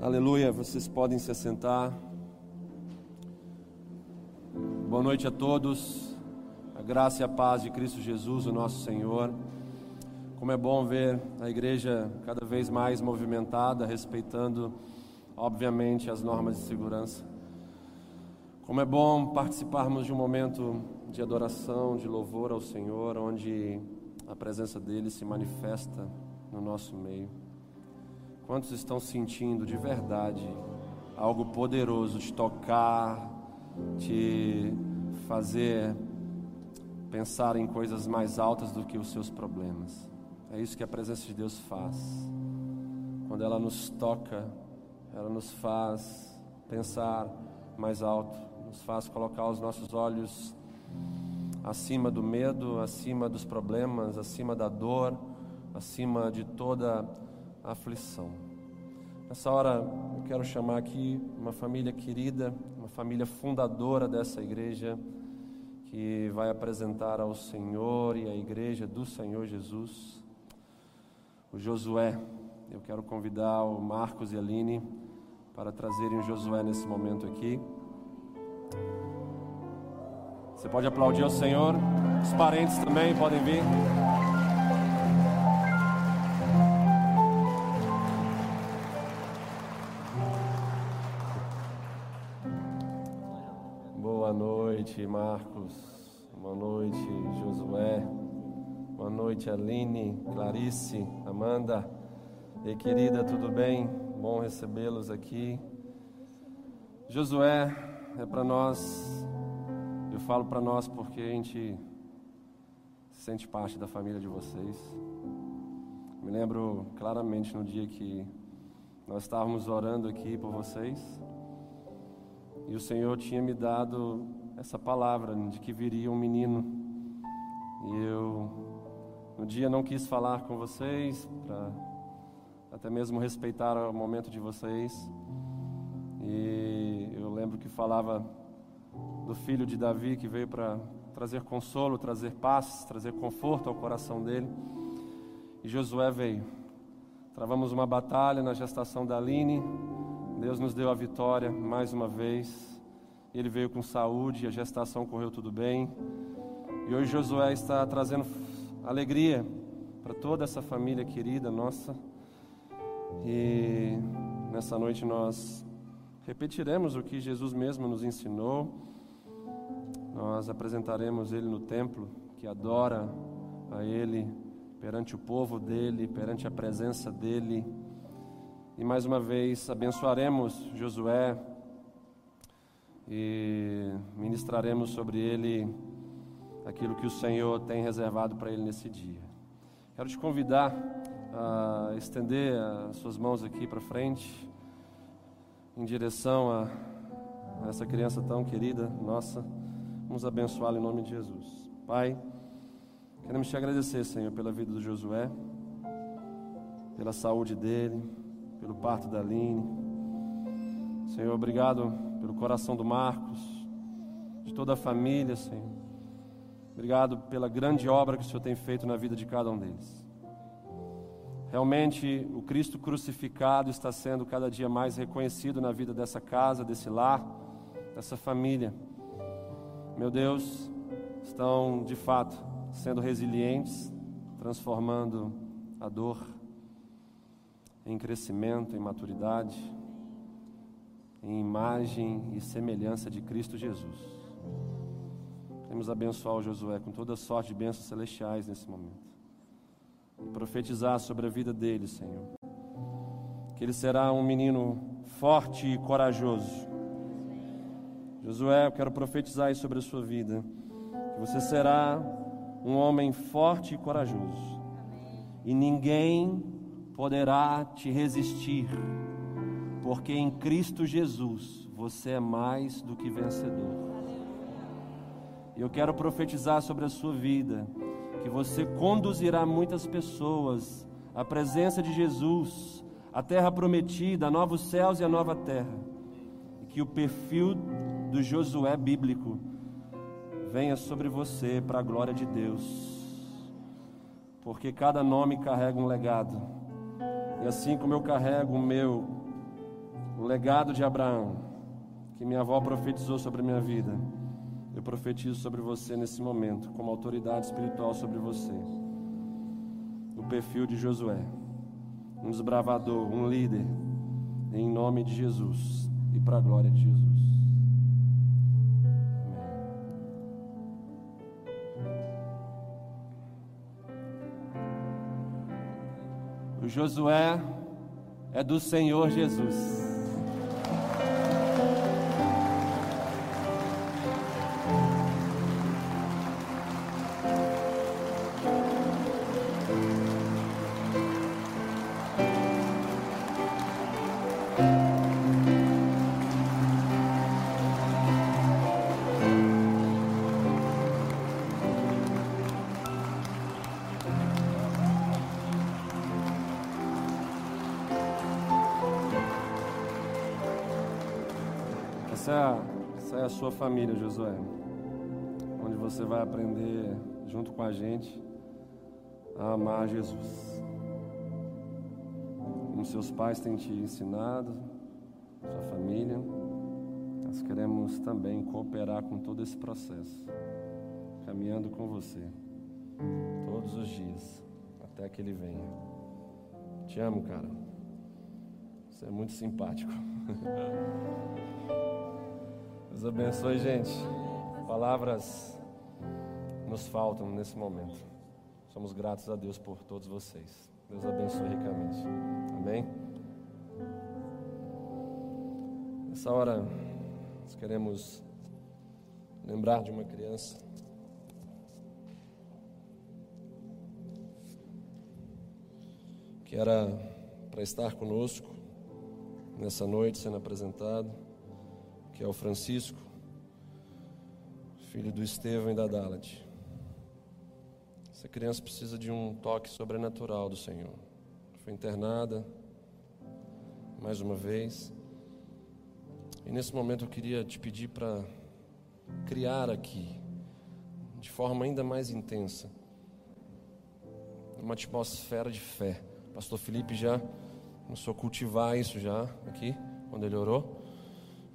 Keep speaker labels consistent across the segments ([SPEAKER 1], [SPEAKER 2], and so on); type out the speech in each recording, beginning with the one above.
[SPEAKER 1] Aleluia, vocês podem se assentar. Boa noite a todos. A graça e a paz de Cristo Jesus, o nosso Senhor. Como é bom ver a igreja cada vez mais movimentada, respeitando, obviamente, as normas de segurança. Como é bom participarmos de um momento de adoração, de louvor ao Senhor, onde a presença dele se manifesta no nosso meio. Quantos estão sentindo de verdade algo poderoso de tocar, de fazer pensar em coisas mais altas do que os seus problemas? É isso que a presença de Deus faz. Quando ela nos toca, ela nos faz pensar mais alto, nos faz colocar os nossos olhos acima do medo, acima dos problemas, acima da dor, acima de toda aflição. Nessa hora eu quero chamar aqui uma família querida, uma família fundadora dessa igreja, que vai apresentar ao Senhor e à igreja do Senhor Jesus, o Josué. Eu quero convidar o Marcos e a Aline para trazerem o Josué nesse momento aqui. Você pode aplaudir ao Senhor, os parentes também podem vir. Marcos. Boa noite, Josué. Boa noite, Aline, Clarice, Amanda. E querida, tudo bem? Bom recebê-los aqui. Josué é para nós, eu falo para nós porque a gente se sente parte da família de vocês. Me lembro claramente no dia que nós estávamos orando aqui por vocês. E o Senhor tinha me dado essa palavra de que viria um menino. E eu, no dia, não quis falar com vocês, para até mesmo respeitar o momento de vocês. E eu lembro que falava do filho de Davi que veio para trazer consolo, trazer paz, trazer conforto ao coração dele. E Josué veio. Travamos uma batalha na gestação da Aline. Deus nos deu a vitória mais uma vez. Ele veio com saúde, a gestação correu tudo bem. E hoje Josué está trazendo alegria para toda essa família querida nossa. E nessa noite nós repetiremos o que Jesus mesmo nos ensinou. Nós apresentaremos ele no templo que adora a ele perante o povo dele, perante a presença dele. E mais uma vez abençoaremos Josué e ministraremos sobre ele aquilo que o Senhor tem reservado para ele nesse dia. Quero te convidar a estender as suas mãos aqui para frente, em direção a essa criança tão querida nossa. Vamos abençoá-la em nome de Jesus. Pai, queremos te agradecer, Senhor, pela vida do Josué, pela saúde dele, pelo parto da Aline. Senhor, obrigado pelo coração do Marcos, de toda a família, Senhor. Obrigado pela grande obra que o Senhor tem feito na vida de cada um deles. Realmente, o Cristo crucificado está sendo cada dia mais reconhecido na vida dessa casa, desse lar, dessa família. Meu Deus, estão de fato sendo resilientes, transformando a dor em crescimento, em maturidade em imagem e semelhança de Cristo Jesus. Queremos abençoar o Josué com toda sorte de bênçãos celestiais nesse momento. E profetizar sobre a vida dele, Senhor. Que ele será um menino forte e corajoso. Josué, eu quero profetizar isso sobre a sua vida. Que você será um homem forte e corajoso. E ninguém poderá te resistir porque em Cristo Jesus você é mais do que vencedor. Eu quero profetizar sobre a sua vida, que você conduzirá muitas pessoas à presença de Jesus, à terra prometida, a novos céus e a nova terra. E que o perfil do Josué bíblico venha sobre você para a glória de Deus. Porque cada nome carrega um legado E assim como eu carrego o meu, o legado de Abraão, que minha avó profetizou sobre a minha vida, eu profetizo sobre você nesse momento, como autoridade espiritual sobre você. O perfil de Josué, um desbravador, um líder, em nome de Jesus e para a glória de Jesus. O Josué é do Senhor Jesus. Sua família, Josué. Onde você vai aprender, junto com a gente, a amar Jesus. Como seus pais têm te ensinado, sua família, nós queremos também cooperar com todo esse processo, caminhando com você, todos os dias, até que Ele venha. Te amo, cara. Você é muito simpático. Deus abençoe, gente. Palavras nos faltam nesse momento. Somos gratos a Deus por todos vocês. Deus abençoe ricamente. Amém? Nessa hora, nós queremos lembrar de uma criança. Que era para estar conosco nessa noite sendo apresentado que é o Francisco, filho do Estevão e da Dalat. Essa criança precisa de um toque sobrenatural do Senhor. Foi internada mais uma vez. E nesse momento eu queria te pedir para criar aqui, de forma ainda mais intensa, uma atmosfera de fé. Pastor Felipe já começou a cultivar isso já aqui, quando ele orou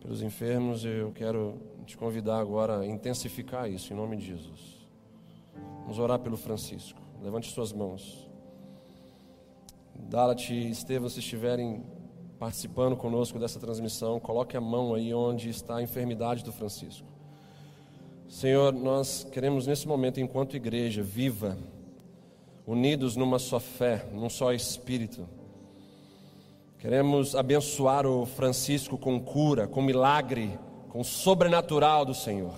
[SPEAKER 1] pelos enfermos, eu quero te convidar agora a intensificar isso, em nome de Jesus. Vamos orar pelo Francisco. Levante suas mãos. Dalat e Estevam, se estiverem participando conosco dessa transmissão, coloque a mão aí onde está a enfermidade do Francisco. Senhor, nós queremos nesse momento, enquanto igreja viva, unidos numa só fé, num só espírito, Queremos abençoar o Francisco com cura, com milagre, com sobrenatural do Senhor.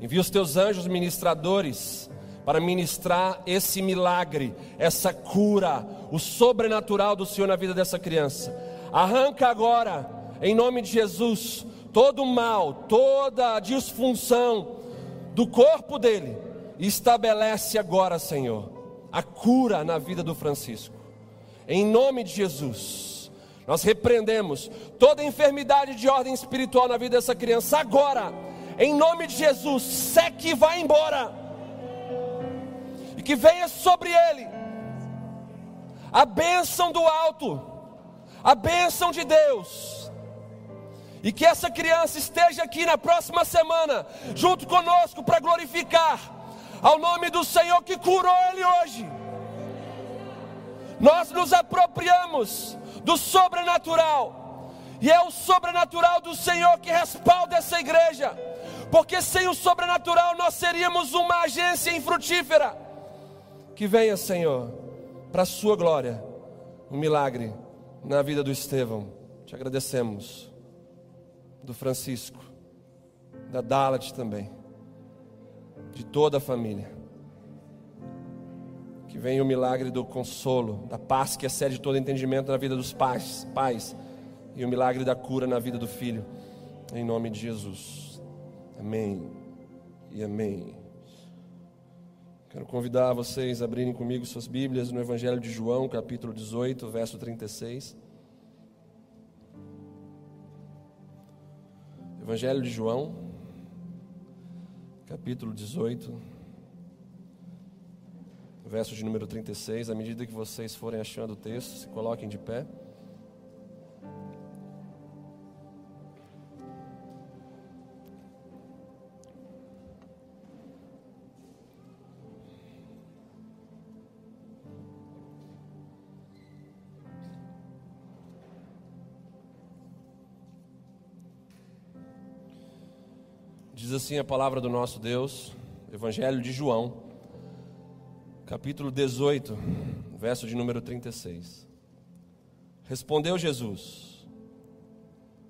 [SPEAKER 1] Envia os teus anjos ministradores para ministrar esse milagre, essa cura, o sobrenatural do Senhor na vida dessa criança. Arranca agora, em nome de Jesus, todo o mal, toda a disfunção do corpo dele e estabelece agora, Senhor, a cura na vida do Francisco. Em nome de Jesus. Nós repreendemos toda enfermidade de ordem espiritual na vida dessa criança agora, em nome de Jesus, seque e vá embora, e que venha sobre ele a bênção do alto, a bênção de Deus, e que essa criança esteja aqui na próxima semana, junto conosco, para glorificar ao nome do Senhor que curou ele hoje. Nós nos apropriamos do sobrenatural. E é o sobrenatural do Senhor que respalda essa igreja. Porque sem o sobrenatural nós seríamos uma agência infrutífera. Que venha, Senhor, para a sua glória, um milagre na vida do Estevão. Te agradecemos. Do Francisco, da Dalat também, de toda a família. Que venha o milagre do consolo, da paz que excede todo entendimento na vida dos pais, pais, e o milagre da cura na vida do filho, em nome de Jesus. Amém e amém. Quero convidar vocês a abrirem comigo suas Bíblias no Evangelho de João, capítulo 18, verso 36. Evangelho de João, capítulo 18 verso de número 36. À medida que vocês forem achando o texto, se coloquem de pé. Diz assim a palavra do nosso Deus, Evangelho de João, capítulo 18, verso de número 36. Respondeu Jesus: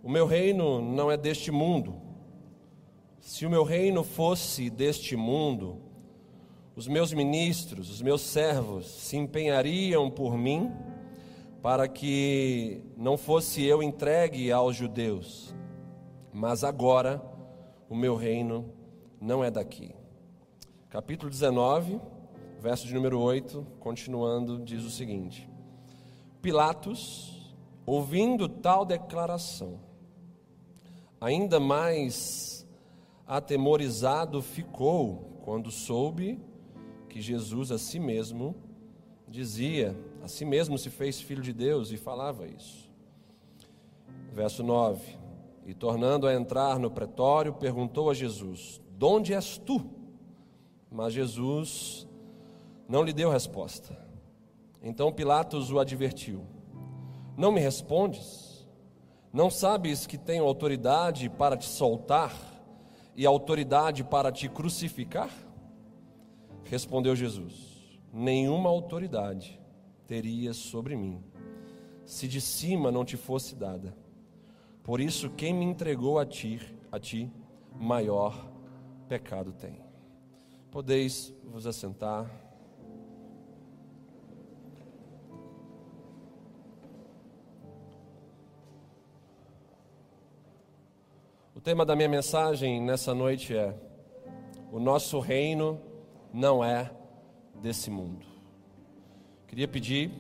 [SPEAKER 1] O meu reino não é deste mundo. Se o meu reino fosse deste mundo, os meus ministros, os meus servos se empenhariam por mim para que não fosse eu entregue aos judeus. Mas agora, o meu reino não é daqui. Capítulo 19, verso de número 8, continuando, diz o seguinte: Pilatos, ouvindo tal declaração, ainda mais atemorizado ficou quando soube que Jesus a si mesmo dizia, a si mesmo se fez filho de Deus e falava isso. Verso 9: e tornando a entrar no pretório, perguntou a Jesus: De onde és tu? Mas Jesus não lhe deu resposta. Então Pilatos o advertiu: Não me respondes? Não sabes que tenho autoridade para te soltar e autoridade para te crucificar? Respondeu Jesus: Nenhuma autoridade terias sobre mim, se de cima não te fosse dada. Por isso, quem me entregou a ti, a ti, maior pecado tem. Podeis vos assentar. Tema da minha mensagem nessa noite é: O nosso reino não é desse mundo. Queria pedir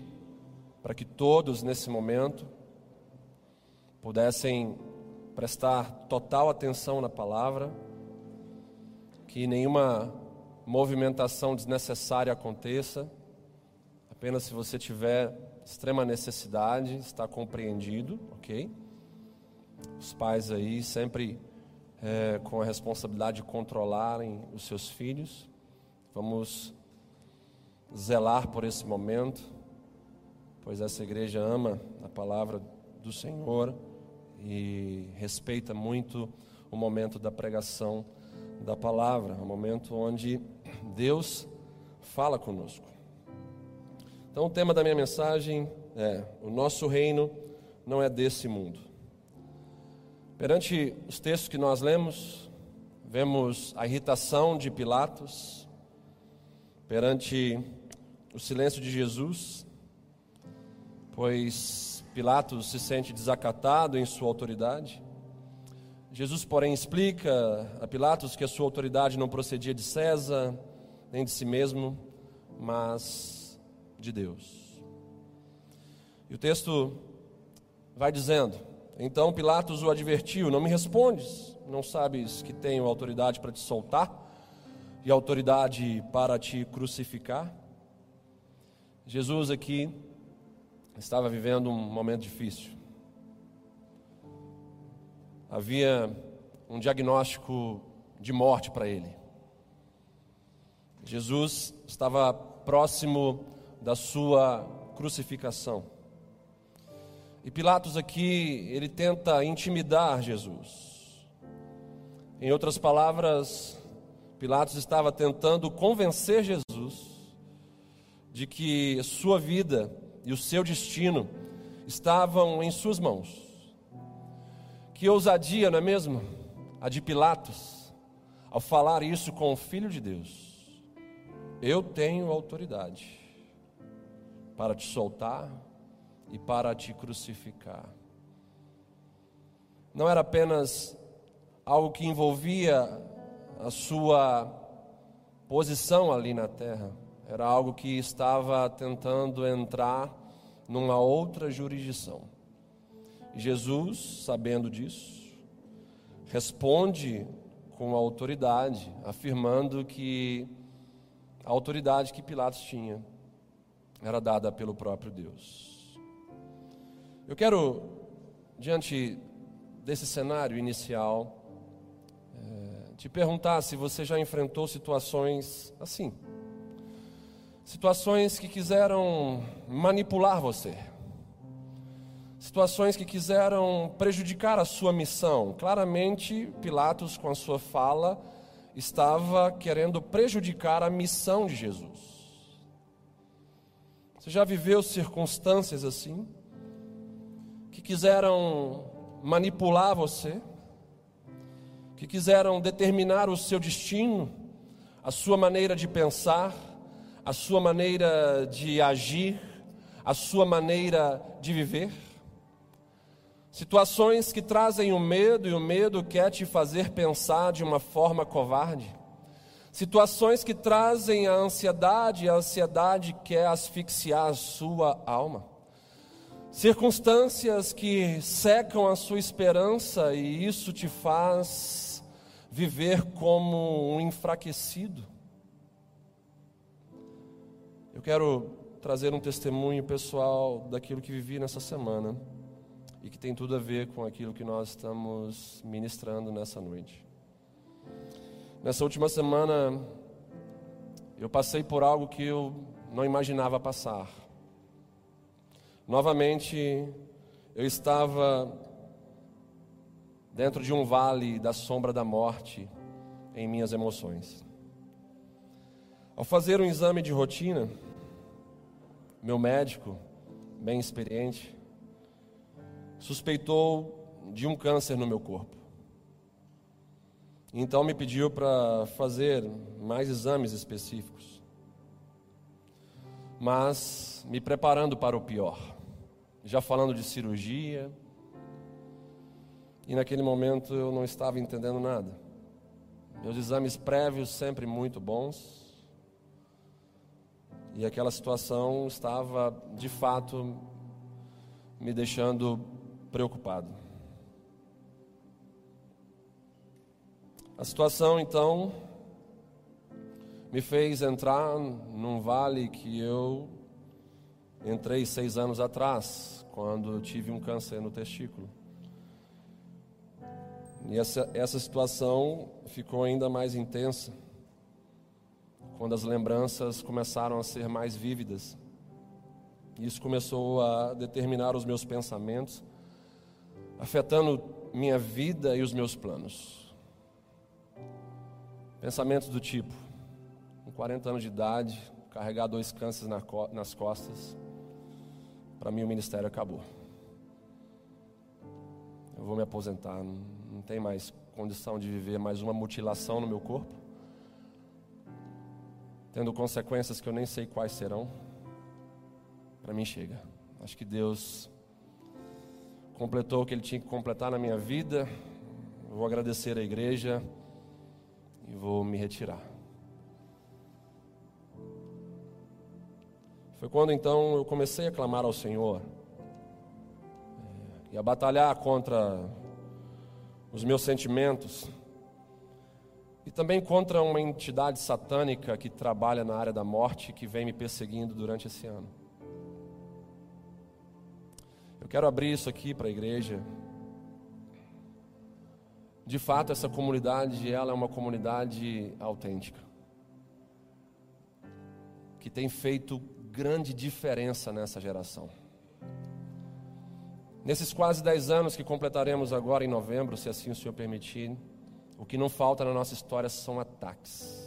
[SPEAKER 1] para que todos nesse momento pudessem prestar total atenção na palavra, que nenhuma movimentação desnecessária aconteça, apenas se você tiver extrema necessidade, está compreendido, ok? Os pais aí sempre é, com a responsabilidade de controlarem os seus filhos, vamos zelar por esse momento, pois essa igreja ama a palavra do Senhor e respeita muito o momento da pregação da palavra, o momento onde Deus fala conosco. Então, o tema da minha mensagem é: o nosso reino não é desse mundo. Perante os textos que nós lemos, vemos a irritação de Pilatos, perante o silêncio de Jesus, pois Pilatos se sente desacatado em sua autoridade. Jesus, porém, explica a Pilatos que a sua autoridade não procedia de César, nem de si mesmo, mas de Deus. E o texto vai dizendo: Então Pilatos o advertiu: Não me respondes, não sabes que tenho autoridade para te soltar e autoridade para te crucificar? Jesus aqui estava vivendo um momento difícil. Havia um diagnóstico de morte para ele. Jesus estava próximo da sua crucificação. E Pilatos aqui, ele tenta intimidar Jesus. Em outras palavras, Pilatos estava tentando convencer Jesus de que sua vida e o seu destino estavam em suas mãos. Que ousadia, não é mesmo? A de Pilatos, ao falar isso com o Filho de Deus. Eu tenho autoridade para te soltar e para te crucificar. Não era apenas algo que envolvia a sua posição ali na terra era algo que estava tentando entrar numa outra jurisdição. Jesus, sabendo disso, responde com autoridade, afirmando que a autoridade que Pilatos tinha era dada pelo próprio Deus. Eu quero, diante desse cenário inicial, é, te perguntar se você já enfrentou situações assim. Situações que quiseram manipular você. Situações que quiseram prejudicar a sua missão. Claramente, Pilatos, com a sua fala, estava querendo prejudicar a missão de Jesus. Você já viveu circunstâncias assim? Quiseram manipular você? Que quiseram determinar o seu destino, a sua maneira de pensar, a sua maneira de agir, a sua maneira de viver? Situações que trazem o medo e o medo quer te fazer pensar de uma forma covarde. Situações que trazem a ansiedade, e a ansiedade quer asfixiar a sua alma. Circunstâncias que secam a sua esperança e isso te faz viver como um enfraquecido. Eu quero trazer um testemunho pessoal daquilo que vivi nessa semana e que tem tudo a ver com aquilo que nós estamos ministrando nessa noite. Nessa última semana, eu passei por algo que eu não imaginava passar. Novamente, eu estava dentro de um vale da sombra da morte em minhas emoções. Ao fazer um exame de rotina, meu médico, bem experiente, suspeitou de um câncer no meu corpo. Então me pediu para fazer mais exames específicos. Mas me preparando para o pior. Já falando de cirurgia. E naquele momento eu não estava entendendo nada. Meus exames prévios sempre muito bons. E aquela situação estava, de fato, me deixando preocupado. A situação então me fez entrar num vale que eu entrei seis anos atrás, quando tive um câncer no testículo. E essa, essa situação ficou ainda mais intensa quando as lembranças começaram a ser mais vívidas. Isso começou a determinar os meus pensamentos, afetando minha vida e os meus planos. Pensamentos do tipo: com 40 anos de idade, carregar dois cânceres nas costas, para mim o ministério acabou. Eu vou me aposentar, não tem mais condição de viver mais uma mutilação no meu corpo, tendo consequências que eu nem sei quais serão. Para mim chega. Acho que Deus completou o que Ele tinha que completar na minha vida. Vou agradecer a igreja e vou me retirar. Foi quando então eu comecei a clamar ao Senhor eh, e a batalhar contra os meus sentimentos e também contra uma entidade satânica que trabalha na área da morte que vem me perseguindo durante esse ano. Eu quero abrir isso aqui para a igreja de fato essa comunidade ela é uma comunidade autêntica que tem feito grande diferença nessa geração. Nesses quase 10 anos que completaremos agora em novembro, se assim o Senhor permitir, o que não falta na nossa história são ataques,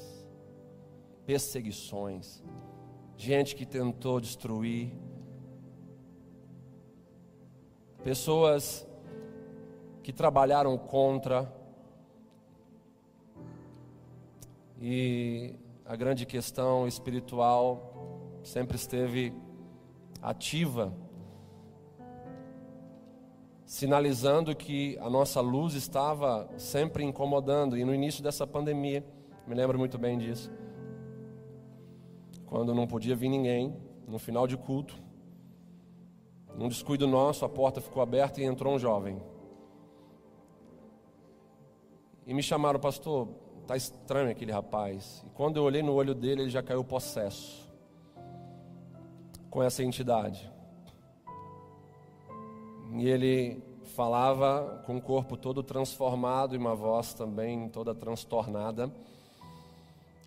[SPEAKER 1] perseguições, gente que tentou destruir, pessoas que trabalharam contra. E a grande questão espiritual sempre esteve ativa, sinalizando que a nossa luz estava sempre incomodando. E no início dessa pandemia, me lembro muito bem disso, quando não podia vir ninguém, no final de culto, num descuido nosso, a porta ficou aberta e entrou um jovem. E me chamaram, pastor, tá estranho aquele rapaz. E quando eu olhei no olho dele, ele já caiu possesso com essa entidade. E ele falava com o corpo todo transformado e uma voz também toda transtornada,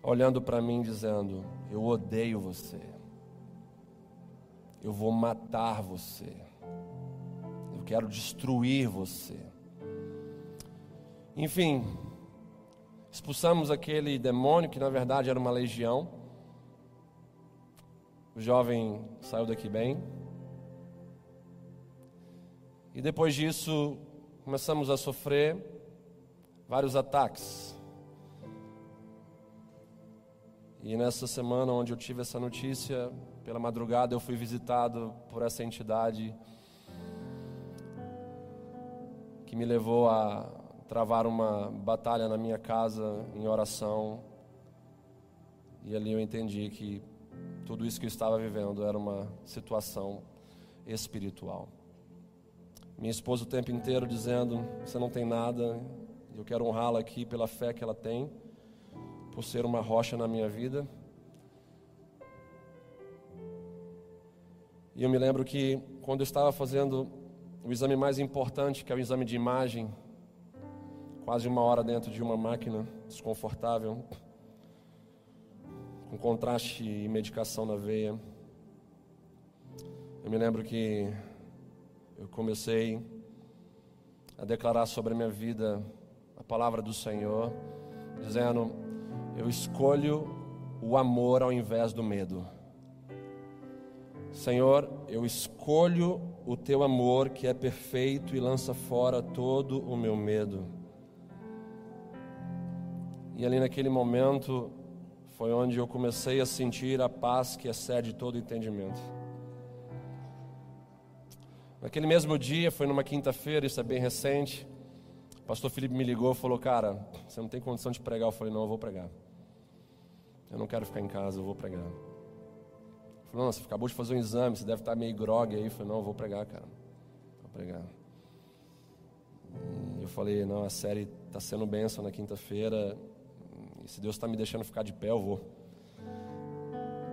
[SPEAKER 1] olhando para mim dizendo: Eu odeio você. Eu vou matar você. Eu quero destruir você. Enfim, expulsamos aquele demônio que na verdade era uma legião. O jovem saiu daqui bem. E depois disso, começamos a sofrer vários ataques. E nessa semana onde eu tive essa notícia, pela madrugada eu fui visitado por essa entidade que me levou a travar uma batalha na minha casa em oração. E ali eu entendi que tudo isso que eu estava vivendo era uma situação espiritual. Minha esposa o tempo inteiro dizendo: Você não tem nada, eu quero honrá-la aqui pela fé que ela tem, por ser uma rocha na minha vida. E eu me lembro que quando eu estava fazendo o exame mais importante, que é o exame de imagem, quase uma hora dentro de uma máquina desconfortável, com contraste e medicação na veia. Eu me lembro que eu comecei a declarar sobre a minha vida a palavra do Senhor, dizendo: Eu escolho o amor ao invés do medo. Senhor, eu escolho o teu amor que é perfeito e lança fora todo o meu medo. E ali naquele momento foi onde eu comecei a sentir a paz que excede todo entendimento. Naquele mesmo dia, foi numa quinta-feira, isso é bem recente. O pastor Felipe me ligou e falou: Cara, você não tem condição de pregar. Eu falei: Não, eu vou pregar. Eu não quero ficar em casa, eu vou pregar. Ele falou: Não, você acabou de fazer um exame, você deve estar meio grog aí. Eu falei: Não, eu vou pregar, cara. Vou pregar. Eu falei: Não, a série está sendo bênção na quinta-feira. E se Deus está me deixando ficar de pé, eu vou.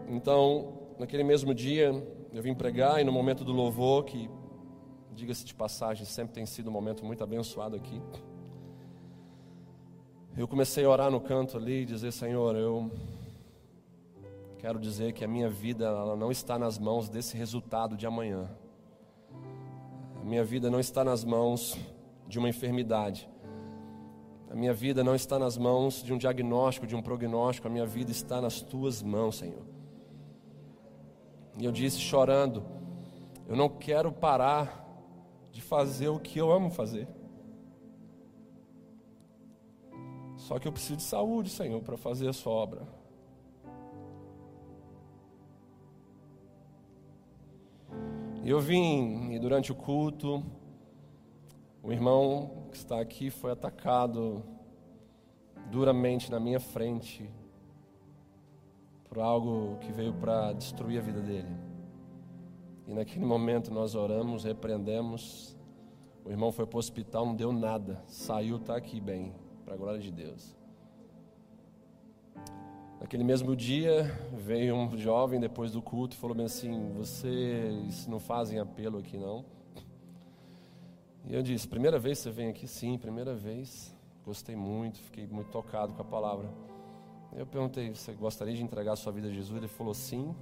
[SPEAKER 1] Então, naquele mesmo dia, eu vim pregar e no momento do louvor, que diga-se de passagem, sempre tem sido um momento muito abençoado aqui. Eu comecei a orar no canto ali e dizer: Senhor, eu quero dizer que a minha vida ela não está nas mãos desse resultado de amanhã. A minha vida não está nas mãos de uma enfermidade. A minha vida não está nas mãos de um diagnóstico, de um prognóstico. A minha vida está nas tuas mãos, Senhor. E eu disse chorando: Eu não quero parar de fazer o que eu amo fazer. Só que eu preciso de saúde, Senhor, para fazer a sua obra. E eu vim, e durante o culto, o irmão que está aqui foi atacado duramente na minha frente por algo que veio para destruir a vida dele. E naquele momento nós oramos, repreendemos. O irmão foi para o hospital, não deu nada. Saiu, está aqui bem, para a glória de Deus. Naquele mesmo dia, veio um jovem depois do culto e falou bem assim: Vocês não fazem apelo aqui não? E eu disse: Primeira vez você vem aqui? Sim, primeira vez. Gostei muito, fiquei muito tocado com a palavra. Eu perguntei: Você gostaria de entregar a sua vida a Jesus? Ele falou: Sim.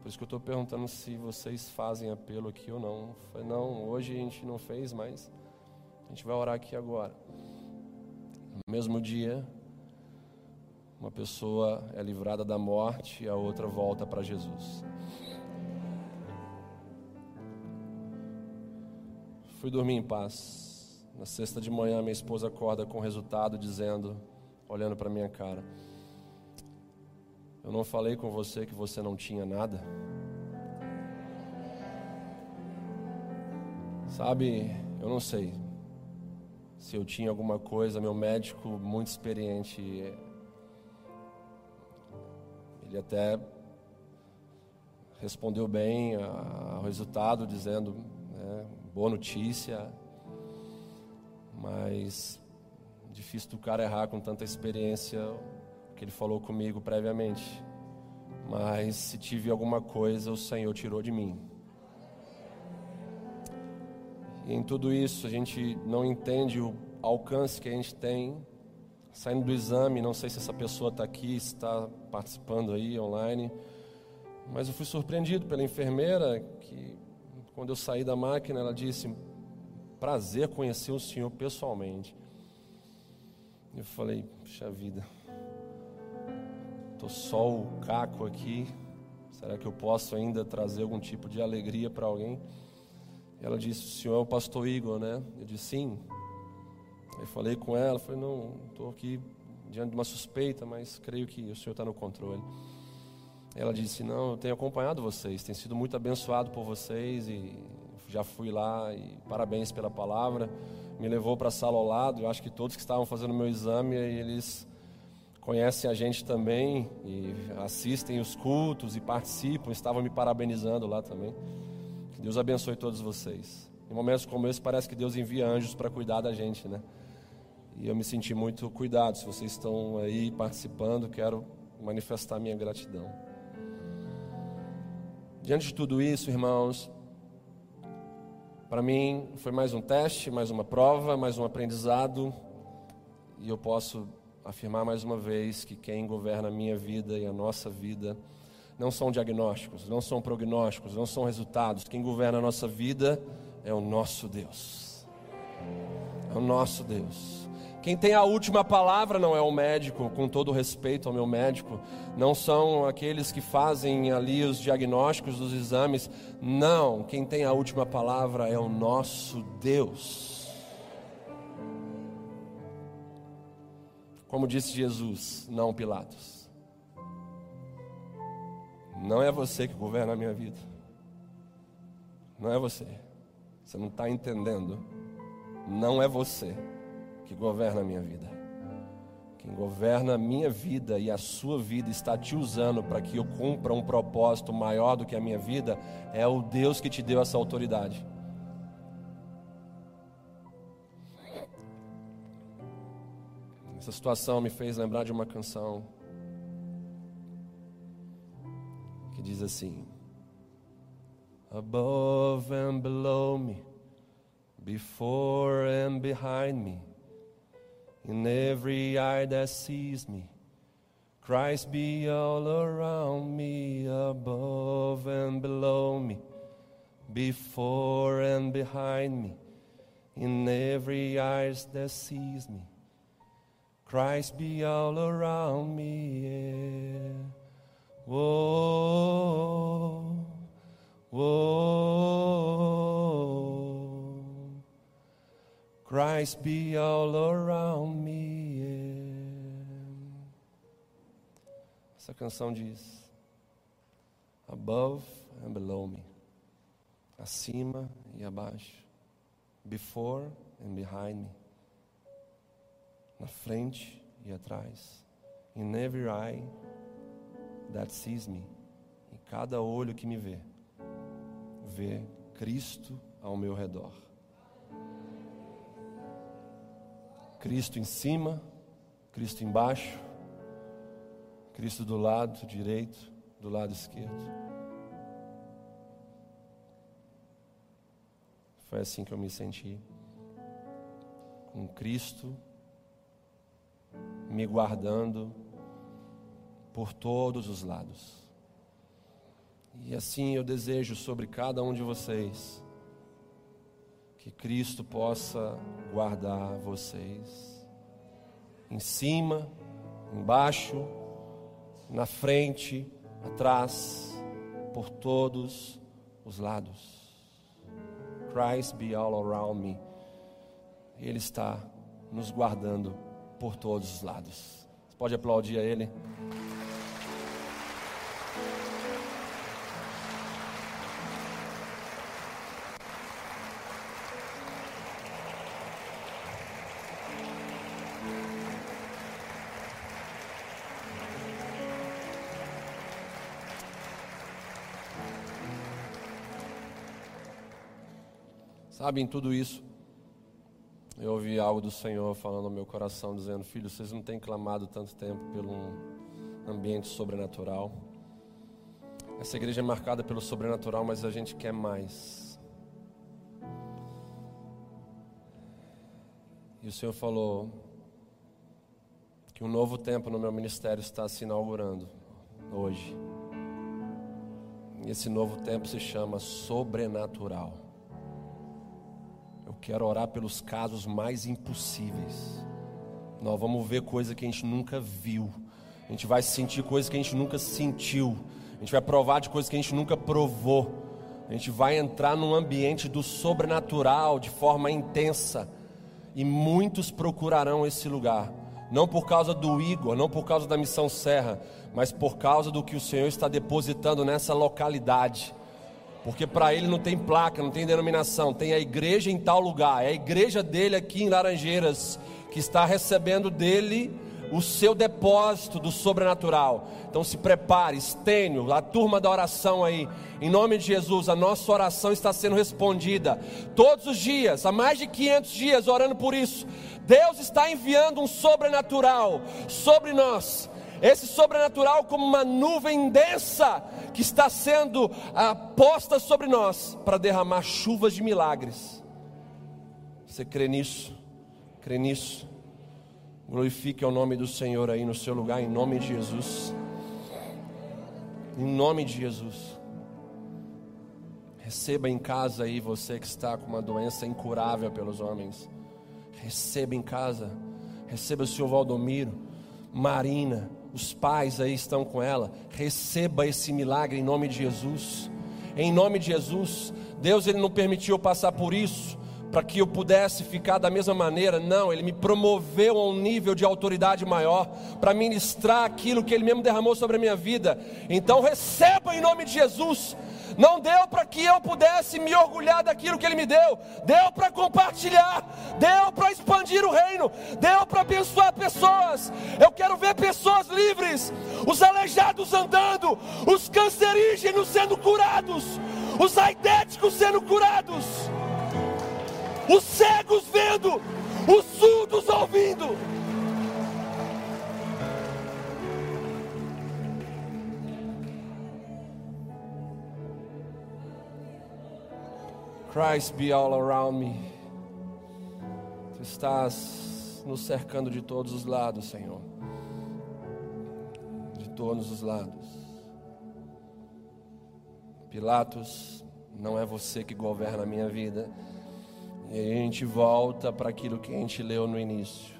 [SPEAKER 1] Por isso que eu estou perguntando se vocês fazem apelo aqui ou não. Eu falei, não, hoje a gente não fez, mas a gente vai orar aqui agora. No mesmo dia, uma pessoa é livrada da morte e a outra volta para Jesus. Fui dormir em paz. Na sexta de manhã, minha esposa acorda com o resultado, dizendo, olhando para minha cara: eu não falei com você que você não tinha nada? Sabe, eu não sei se eu tinha alguma coisa. Meu médico, muito experiente, ele até respondeu bem ao resultado, dizendo: boa notícia, mas difícil do cara errar com tanta experiência que ele falou comigo previamente. Mas se tive alguma coisa, o Senhor tirou de mim. E em tudo isso, a gente não entende o alcance que a gente tem. Saindo do exame, não sei se essa pessoa está aqui, está participando aí online, mas eu fui surpreendido pela enfermeira que, quando eu saí da máquina, ela disse: Prazer conhecer o senhor pessoalmente. Eu falei: Puxa vida, estou só o caco aqui, será que eu posso ainda trazer algum tipo de alegria para alguém? Ela disse: O senhor é o pastor Igor, né? Eu disse: Sim. Aí falei com ela, falei, não, estou aqui diante de uma suspeita, mas creio que o Senhor está no controle. Ela disse, não, eu tenho acompanhado vocês, tenho sido muito abençoado por vocês e já fui lá e parabéns pela palavra. Me levou para a sala ao lado, eu acho que todos que estavam fazendo meu exame, eles conhecem a gente também e assistem os cultos e participam, estavam me parabenizando lá também. Que Deus abençoe todos vocês. Em momentos como esse, parece que Deus envia anjos para cuidar da gente, né? E eu me senti muito cuidado. Se vocês estão aí participando, quero manifestar minha gratidão. Diante de tudo isso, irmãos, para mim foi mais um teste, mais uma prova, mais um aprendizado. E eu posso afirmar mais uma vez que quem governa a minha vida e a nossa vida não são diagnósticos, não são prognósticos, não são resultados. Quem governa a nossa vida é o nosso Deus. É o nosso Deus. Quem tem a última palavra não é o médico, com todo respeito ao meu médico, não são aqueles que fazem ali os diagnósticos dos exames, não, quem tem a última palavra é o nosso Deus. Como disse Jesus, não Pilatos. Não é você que governa a minha vida. Não é você. Você não está entendendo. Não é você que governa a minha vida. Quem governa a minha vida e a sua vida está te usando para que eu cumpra um propósito maior do que a minha vida é o Deus que te deu essa autoridade. Essa situação me fez lembrar de uma canção que diz assim: Above and below me, before and behind me in every eye that sees me. Christ be all around me, above and below me, before and behind me, in every eye that sees me. Christ be all around me, yeah. Whoa, whoa. Christ be all around me. Essa canção diz: Above and below me, acima e abaixo, before and behind me, na frente e atrás, in every eye that sees me, em cada olho que me vê, vê Cristo ao meu redor. Cristo em cima, Cristo embaixo, Cristo do lado direito, do lado esquerdo. Foi assim que eu me senti. Com Cristo me guardando por todos os lados. E assim eu desejo sobre cada um de vocês que Cristo possa guardar vocês. Em cima, embaixo, na frente, atrás, por todos os lados. Christ be all around me. Ele está nos guardando por todos os lados. Você pode aplaudir a Ele? Sabe, em tudo isso, eu ouvi algo do Senhor falando no meu coração, dizendo: Filho, vocês não têm clamado tanto tempo pelo ambiente sobrenatural. Essa igreja é marcada pelo sobrenatural, mas a gente quer mais. E o Senhor falou que um novo tempo no meu ministério está se inaugurando hoje. E esse novo tempo se chama sobrenatural. Quero orar pelos casos mais impossíveis. Nós vamos ver coisa que a gente nunca viu. A gente vai sentir coisas que a gente nunca sentiu. A gente vai provar de coisas que a gente nunca provou. A gente vai entrar num ambiente do sobrenatural de forma intensa. E muitos procurarão esse lugar. Não por causa do Igor, não por causa da missão Serra, mas por causa do que o Senhor está depositando nessa localidade. Porque para ele não tem placa, não tem denominação, tem a igreja em tal lugar, é a igreja dele aqui em Laranjeiras que está recebendo dele o seu depósito do sobrenatural. Então se prepare, Estênio, a turma da oração aí, em nome de Jesus, a nossa oração está sendo respondida todos os dias, há mais de 500 dias orando por isso. Deus está enviando um sobrenatural sobre nós. Esse sobrenatural, como uma nuvem densa que está sendo ah, posta sobre nós para derramar chuvas de milagres. Você crê nisso? Crê nisso? Glorifique o nome do Senhor aí no seu lugar, em nome de Jesus. Em nome de Jesus. Receba em casa aí você que está com uma doença incurável pelos homens. Receba em casa. Receba o senhor Valdomiro, Marina, os pais aí estão com ela. Receba esse milagre em nome de Jesus. Em nome de Jesus. Deus ele não permitiu passar por isso para que eu pudesse ficar da mesma maneira. Não, Ele me promoveu a um nível de autoridade maior para ministrar aquilo que Ele mesmo derramou sobre a minha vida. Então receba em nome de Jesus. Não deu para que eu pudesse me orgulhar daquilo que Ele me deu, deu para compartilhar, deu para expandir o reino, deu para abençoar pessoas. Eu quero ver pessoas livres, os aleijados andando, os cancerígenos sendo curados, os aidéticos sendo curados. Os cegos vendo, os surdos ouvindo. Christ be all around me. Tu estás nos cercando de todos os lados, Senhor. De todos os lados. Pilatos, não é você que governa a minha vida e aí a gente volta para aquilo que a gente leu no início.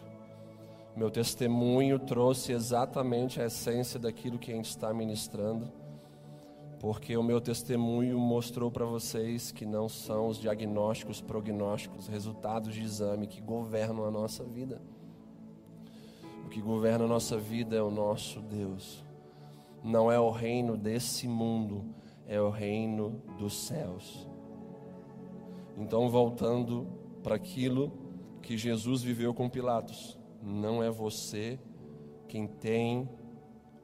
[SPEAKER 1] Meu testemunho trouxe exatamente a essência daquilo que a gente está ministrando, porque o meu testemunho mostrou para vocês que não são os diagnósticos, prognósticos, resultados de exame que governam a nossa vida. O que governa a nossa vida é o nosso Deus. Não é o reino desse mundo, é o reino dos céus. Então, voltando para aquilo que Jesus viveu com Pilatos, não é você quem tem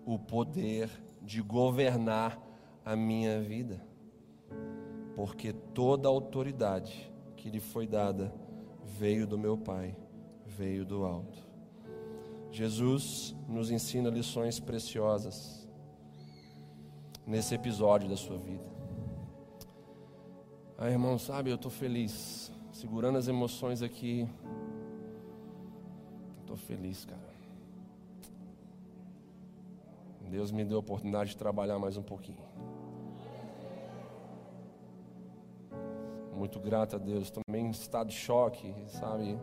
[SPEAKER 1] o poder de governar a minha vida, porque toda a autoridade que lhe foi dada veio do meu Pai, veio do alto. Jesus nos ensina lições preciosas nesse episódio da sua vida. Ah, irmão, sabe, eu estou feliz. Segurando as emoções aqui. Estou feliz, cara. Deus me deu a oportunidade de trabalhar mais um pouquinho. Muito grato a Deus. Também em estado de choque, sabe?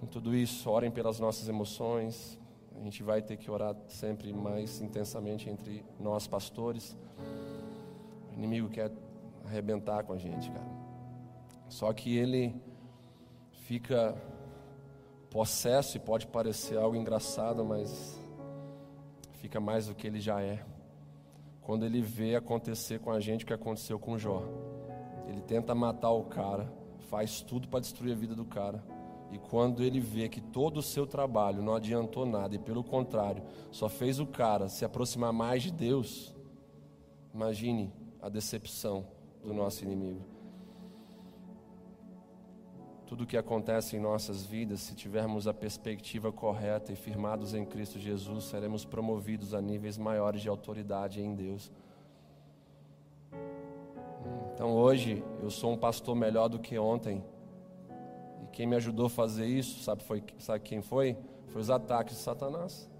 [SPEAKER 1] Com tudo isso, orem pelas nossas emoções. A gente vai ter que orar sempre mais intensamente entre nós, pastores. O inimigo quer arrebentar com a gente, cara. Só que ele fica possesso e pode parecer algo engraçado, mas fica mais do que ele já é. Quando ele vê acontecer com a gente o que aconteceu com Jó. Ele tenta matar o cara, faz tudo para destruir a vida do cara. E quando ele vê que todo o seu trabalho não adiantou nada, e pelo contrário, só fez o cara se aproximar mais de Deus, imagine a decepção do nosso inimigo. tudo o que acontece em nossas vidas, se tivermos a perspectiva correta e firmados em Cristo Jesus, seremos promovidos a níveis maiores de autoridade em Deus. Então hoje eu sou um pastor melhor do que ontem. E quem me ajudou a fazer isso, sabe, foi, sabe quem foi? Foi os ataques de Satanás.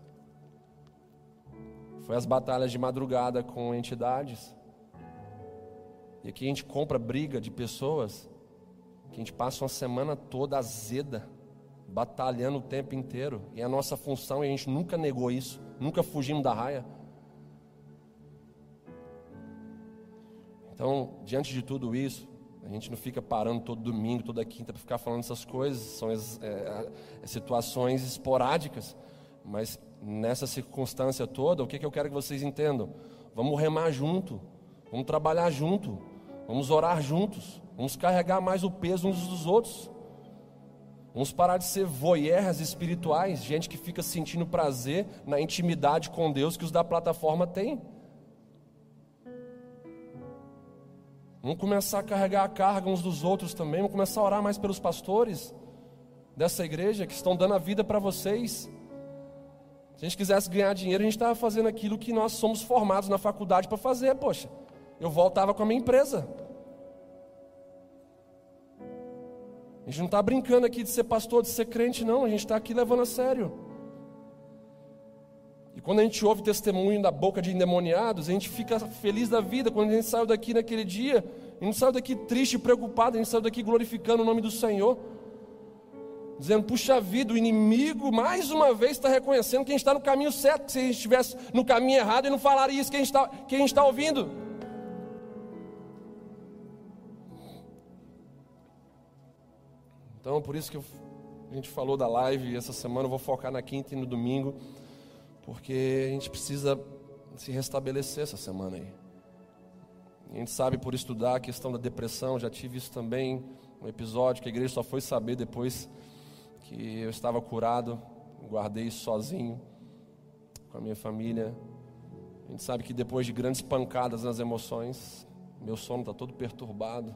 [SPEAKER 1] Foi as batalhas de madrugada com entidades. E aqui a gente compra briga de pessoas que a gente passa uma semana toda azeda, batalhando o tempo inteiro. E a nossa função, e a gente nunca negou isso, nunca fugimos da raia. Então, diante de tudo isso, a gente não fica parando todo domingo, toda quinta para ficar falando essas coisas, são é, é, situações esporádicas, mas nessa circunstância toda, o que, que eu quero que vocês entendam? Vamos remar junto, vamos trabalhar junto, vamos orar juntos, Vamos carregar mais o peso uns dos outros. Vamos parar de ser voyeurs espirituais, gente que fica sentindo prazer na intimidade com Deus que os da plataforma têm. Vamos começar a carregar a carga uns dos outros também. Vamos começar a orar mais pelos pastores dessa igreja que estão dando a vida para vocês. Se a gente quisesse ganhar dinheiro, a gente estava fazendo aquilo que nós somos formados na faculdade para fazer. Poxa, eu voltava com a minha empresa. A gente não está brincando aqui de ser pastor, de ser crente, não. A gente está aqui levando a sério. E quando a gente ouve testemunho da boca de endemoniados, a gente fica feliz da vida. Quando a gente saiu daqui naquele dia, a gente saiu daqui triste e preocupado, a gente saiu daqui glorificando o nome do Senhor. Dizendo, puxa vida, o inimigo mais uma vez está reconhecendo que a gente está no caminho certo, se a gente estivesse no caminho errado, ele não falaria isso que a gente está tá ouvindo. Então, por isso que eu, a gente falou da live essa semana, eu vou focar na quinta e no domingo, porque a gente precisa se restabelecer essa semana aí. A gente sabe por estudar a questão da depressão, já tive isso também, um episódio que a igreja só foi saber depois que eu estava curado, guardei isso sozinho com a minha família. A gente sabe que depois de grandes pancadas nas emoções, meu sono está todo perturbado.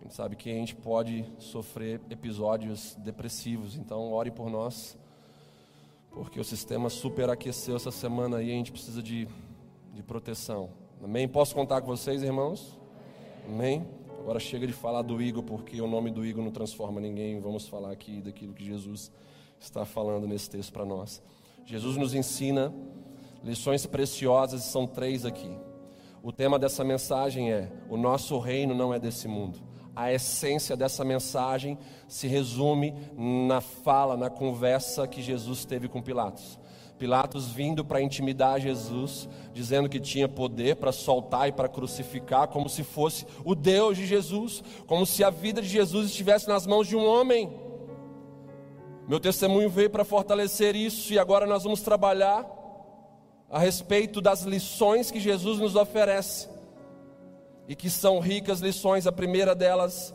[SPEAKER 1] A gente sabe que a gente pode sofrer episódios depressivos, então ore por nós, porque o sistema superaqueceu essa semana e a gente precisa de, de proteção. Amém? Posso contar com vocês, irmãos? Amém? Agora chega de falar do Igor, porque o nome do Igor não transforma ninguém. Vamos falar aqui daquilo que Jesus está falando nesse texto para nós. Jesus nos ensina lições preciosas, são três aqui. O tema dessa mensagem é: O nosso reino não é desse mundo a essência dessa mensagem se resume na fala, na conversa que Jesus teve com Pilatos. Pilatos vindo para intimidar Jesus, dizendo que tinha poder para soltar e para crucificar, como se fosse o Deus de Jesus, como se a vida de Jesus estivesse nas mãos de um homem. Meu testemunho veio para fortalecer isso e agora nós vamos trabalhar a respeito das lições que Jesus nos oferece e que são ricas lições. A primeira delas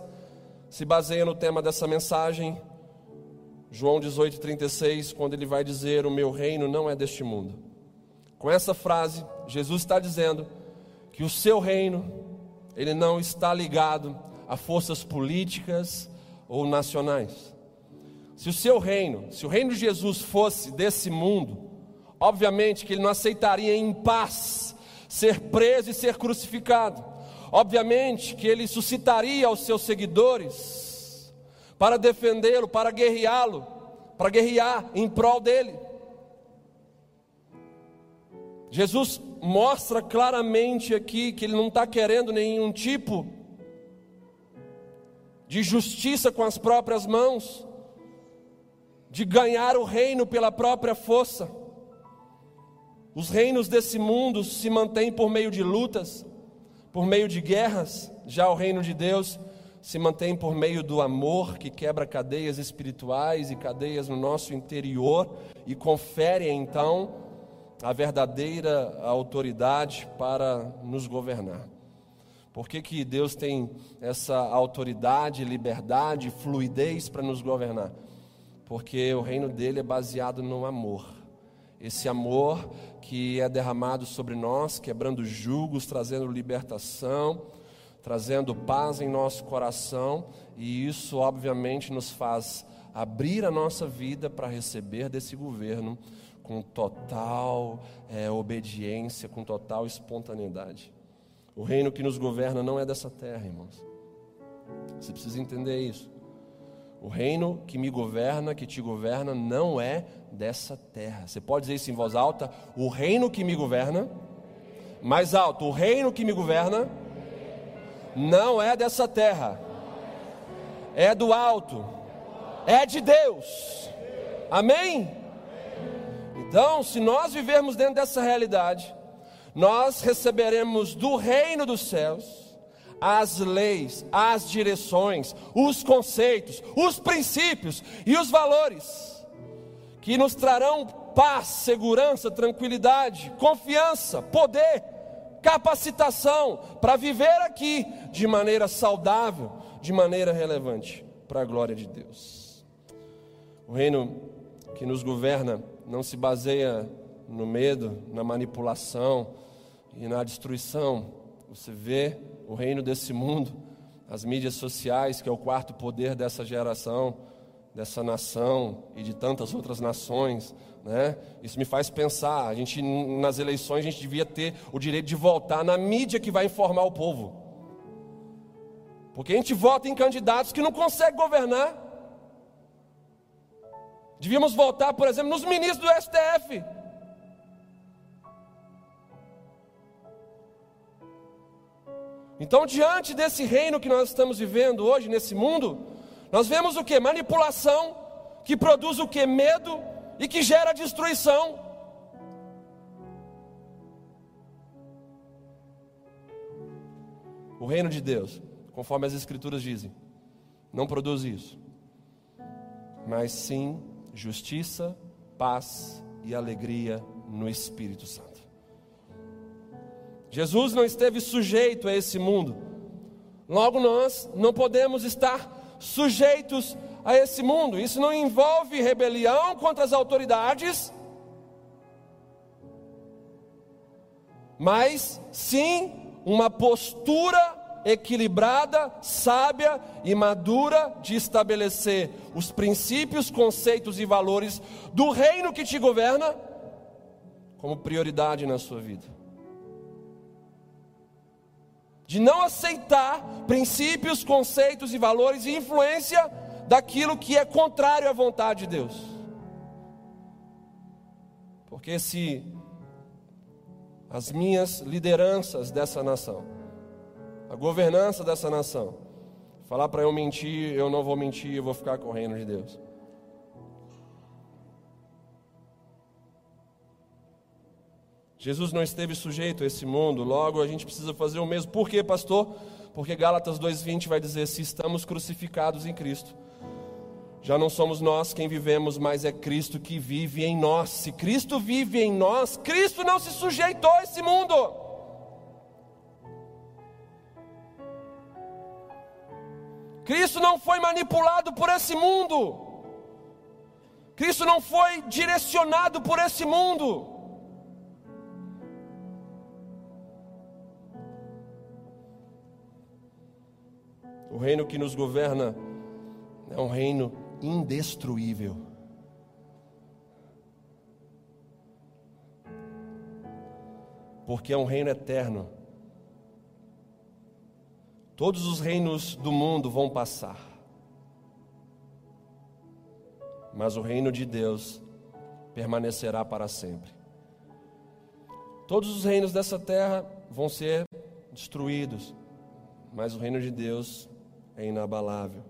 [SPEAKER 1] se baseia no tema dessa mensagem, João 18,36, quando ele vai dizer: O meu reino não é deste mundo. Com essa frase, Jesus está dizendo que o seu reino, ele não está ligado a forças políticas ou nacionais. Se o seu reino, se o reino de Jesus fosse desse mundo, obviamente que ele não aceitaria em paz ser preso e ser crucificado. Obviamente que ele suscitaria aos seus seguidores para defendê-lo, para guerreá-lo, para guerrear em prol dele. Jesus mostra claramente aqui que ele não está querendo nenhum tipo de justiça com as próprias mãos, de ganhar o reino pela própria força. Os reinos desse mundo se mantêm por meio de lutas, por meio de guerras, já o reino de Deus se mantém por meio do amor que quebra cadeias espirituais e cadeias no nosso interior e confere então a verdadeira autoridade para nos governar. Por que, que Deus tem essa autoridade, liberdade, fluidez para nos governar? Porque o reino dele é baseado no amor esse amor que é derramado sobre nós, quebrando julgos, trazendo libertação, trazendo paz em nosso coração, e isso obviamente nos faz abrir a nossa vida para receber desse governo com total é, obediência, com total espontaneidade. O reino que nos governa não é dessa terra, irmãos. Você precisa entender isso. O reino que me governa, que te governa, não é dessa terra. Você pode dizer isso em voz alta? O reino que me governa, mais alto, o reino que me governa, não é dessa terra, é do alto, é de Deus. Amém? Então, se nós vivermos dentro dessa realidade, nós receberemos do reino dos céus as leis, as direções, os conceitos, os princípios e os valores que nos trarão paz, segurança, tranquilidade, confiança, poder, capacitação para viver aqui de maneira saudável, de maneira relevante, para a glória de Deus. O reino que nos governa não se baseia no medo, na manipulação e na destruição. Você vê o reino desse mundo, as mídias sociais, que é o quarto poder dessa geração, dessa nação e de tantas outras nações, né? Isso me faz pensar, a gente nas eleições a gente devia ter o direito de votar na mídia que vai informar o povo. Porque a gente vota em candidatos que não conseguem governar. Devíamos votar, por exemplo, nos ministros do STF. Então, diante desse reino que nós estamos vivendo hoje nesse mundo, nós vemos o que? Manipulação, que produz o que? Medo e que gera destruição. O reino de Deus, conforme as Escrituras dizem, não produz isso, mas sim justiça, paz e alegria no Espírito Santo. Jesus não esteve sujeito a esse mundo. Logo, nós não podemos estar sujeitos a esse mundo. Isso não envolve rebelião contra as autoridades, mas sim uma postura equilibrada, sábia e madura de estabelecer os princípios, conceitos e valores do reino que te governa como prioridade na sua vida de não aceitar princípios, conceitos e valores e influência daquilo que é contrário à vontade de Deus. Porque se as minhas lideranças dessa nação, a governança dessa nação, falar para eu mentir, eu não vou mentir, eu vou ficar com o reino de Deus. Jesus não esteve sujeito a esse mundo, logo a gente precisa fazer o mesmo. Por quê, pastor? Porque Gálatas 2:20 vai dizer: "Se estamos crucificados em Cristo, já não somos nós quem vivemos, mas é Cristo que vive em nós. Se Cristo vive em nós, Cristo não se sujeitou a esse mundo. Cristo não foi manipulado por esse mundo. Cristo não foi direcionado por esse mundo. O reino que nos governa é um reino indestruível. Porque é um reino eterno. Todos os reinos do mundo vão passar. Mas o reino de Deus permanecerá para sempre. Todos os reinos dessa terra vão ser destruídos, mas o reino de Deus é inabalável.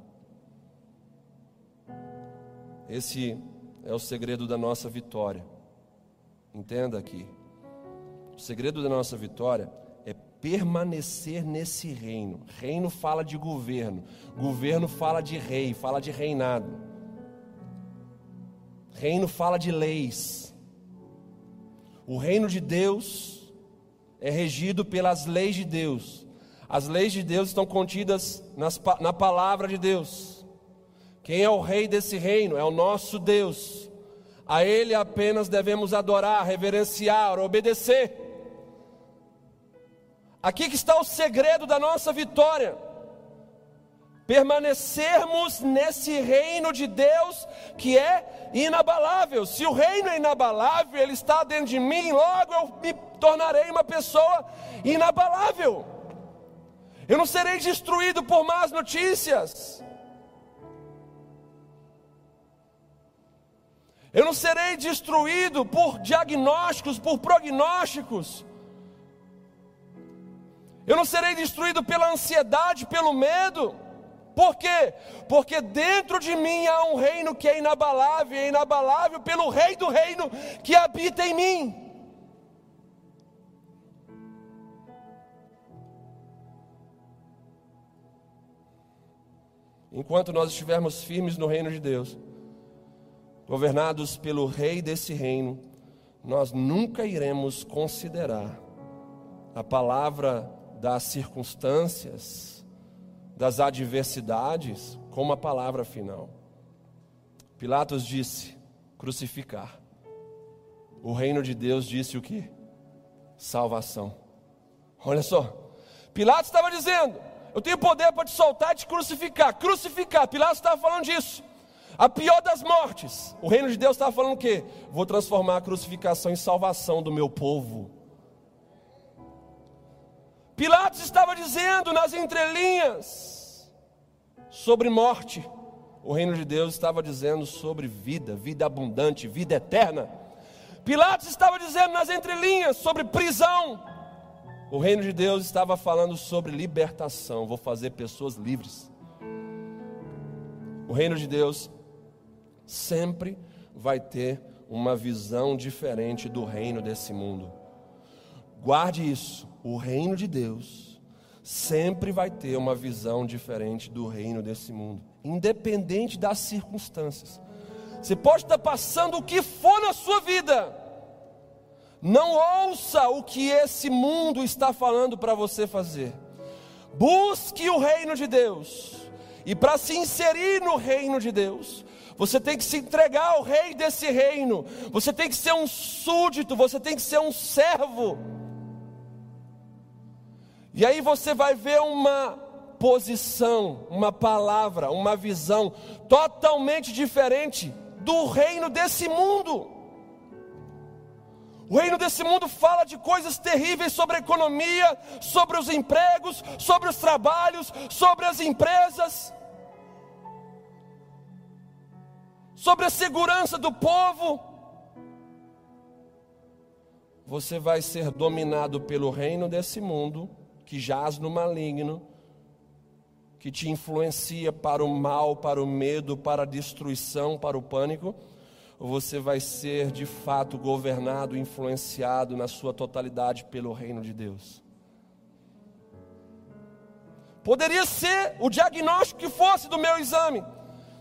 [SPEAKER 1] Esse é o segredo da nossa vitória. Entenda aqui. O segredo da nossa vitória é permanecer nesse reino. Reino fala de governo, governo fala de rei, fala de reinado. Reino fala de leis. O reino de Deus é regido pelas leis de Deus. As leis de Deus estão contidas nas, na palavra de Deus. Quem é o rei desse reino? É o nosso Deus. A Ele apenas devemos adorar, reverenciar, obedecer. Aqui que está o segredo da nossa vitória. Permanecermos nesse reino de Deus que é inabalável. Se o reino é inabalável, ele está dentro de mim, logo eu me tornarei uma pessoa inabalável. Eu não serei destruído por más notícias. Eu não serei destruído por diagnósticos, por prognósticos. Eu não serei destruído pela ansiedade, pelo medo. Por quê? Porque dentro de mim há um reino que é inabalável, é inabalável pelo Rei do reino que habita em mim. Enquanto nós estivermos firmes no reino de Deus, governados pelo Rei desse reino, nós nunca iremos considerar a palavra das circunstâncias, das adversidades, como a palavra final. Pilatos disse: crucificar. O reino de Deus disse o que? Salvação. Olha só, Pilatos estava dizendo: Eu tenho poder para te soltar e te crucificar. Crucificar. Pilatos estava falando disso. A pior das mortes. O reino de Deus estava falando o quê? Vou transformar a crucificação em salvação do meu povo. Pilatos estava dizendo nas entrelinhas sobre morte. O reino de Deus estava dizendo sobre vida, vida abundante, vida eterna. Pilatos estava dizendo nas entrelinhas sobre prisão. O reino de Deus estava falando sobre libertação. Vou fazer pessoas livres. O reino de Deus sempre vai ter uma visão diferente do reino desse mundo. Guarde isso. O reino de Deus sempre vai ter uma visão diferente do reino desse mundo, independente das circunstâncias. Você pode estar passando o que for na sua vida. Não ouça o que esse mundo está falando para você fazer. Busque o reino de Deus. E para se inserir no reino de Deus, você tem que se entregar ao rei desse reino. Você tem que ser um súdito, você tem que ser um servo. E aí você vai ver uma posição, uma palavra, uma visão totalmente diferente do reino desse mundo. O reino desse mundo fala de coisas terríveis sobre a economia, sobre os empregos, sobre os trabalhos, sobre as empresas, sobre a segurança do povo. Você vai ser dominado pelo reino desse mundo que jaz no maligno, que te influencia para o mal, para o medo, para a destruição, para o pânico, você vai ser de fato governado, influenciado na sua totalidade pelo reino de Deus? Poderia ser o diagnóstico que fosse do meu exame.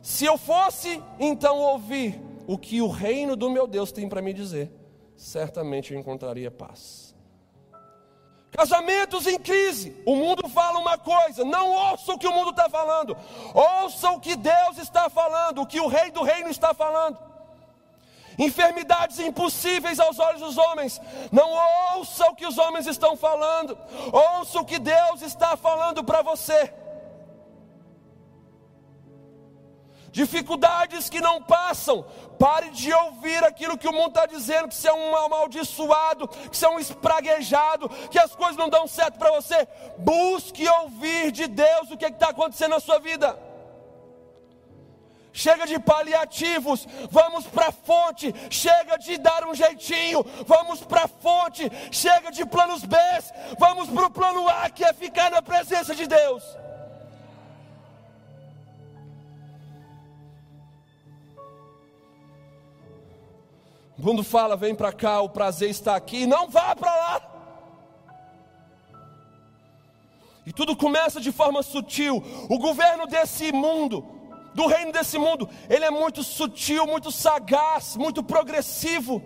[SPEAKER 1] Se eu fosse então ouvir o que o reino do meu Deus tem para me dizer, certamente eu encontraria paz. Casamentos em crise. O mundo fala uma coisa, não ouça o que o mundo está falando, ouça o que Deus está falando, o que o Rei do Reino está falando. Enfermidades impossíveis aos olhos dos homens, não ouça o que os homens estão falando, ouça o que Deus está falando para você. dificuldades que não passam. Pare de ouvir aquilo que o mundo está dizendo, que você é um amaldiçoado, que você é um espraguejado, que as coisas não dão certo para você. Busque ouvir de Deus o que está acontecendo na sua vida. Chega de paliativos, vamos para a fonte. Chega de dar um jeitinho, vamos para a fonte. Chega de planos B, vamos para o plano A, que é ficar na presença de Deus. O mundo fala, vem para cá, o prazer está aqui, não vá para lá. E tudo começa de forma sutil. O governo desse mundo, do reino desse mundo, ele é muito sutil, muito sagaz, muito progressivo.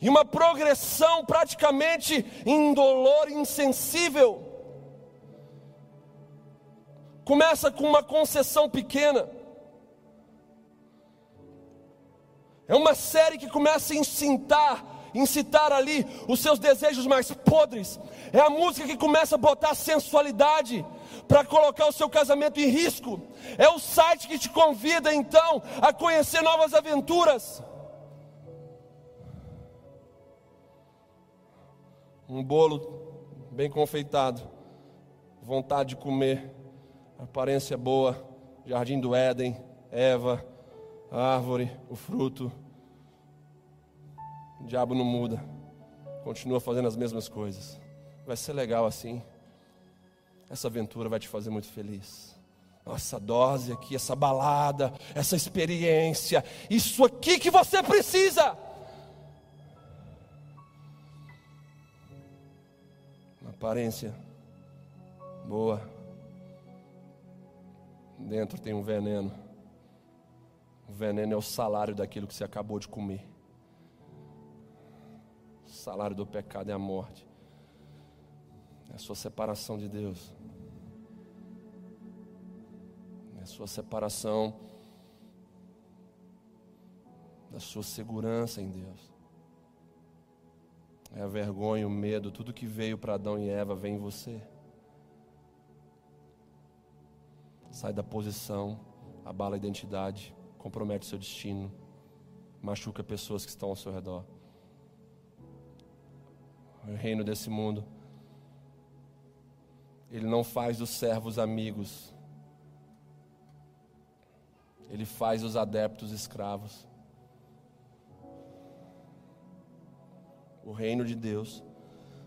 [SPEAKER 1] E uma progressão praticamente indolor, insensível. Começa com uma concessão pequena É uma série que começa a incitar incitar ali os seus desejos mais podres. É a música que começa a botar sensualidade para colocar o seu casamento em risco. É o site que te convida então a conhecer novas aventuras. Um bolo bem confeitado, vontade de comer, aparência boa, jardim do Éden, Eva, a árvore, o fruto. O diabo não muda, continua fazendo as mesmas coisas. Vai ser legal assim. Essa aventura vai te fazer muito feliz. Nossa dose aqui, essa balada, essa experiência, isso aqui que você precisa. Uma aparência boa, dentro tem um veneno. O veneno é o salário daquilo que você acabou de comer. O salário do pecado é a morte. É a sua separação de Deus. É a sua separação da sua segurança em Deus. É a vergonha, o medo, tudo que veio para Adão e Eva vem em você. Sai da posição, abala a identidade, compromete seu destino, machuca pessoas que estão ao seu redor. O reino desse mundo, ele não faz dos servos amigos, ele faz os adeptos escravos. O reino de Deus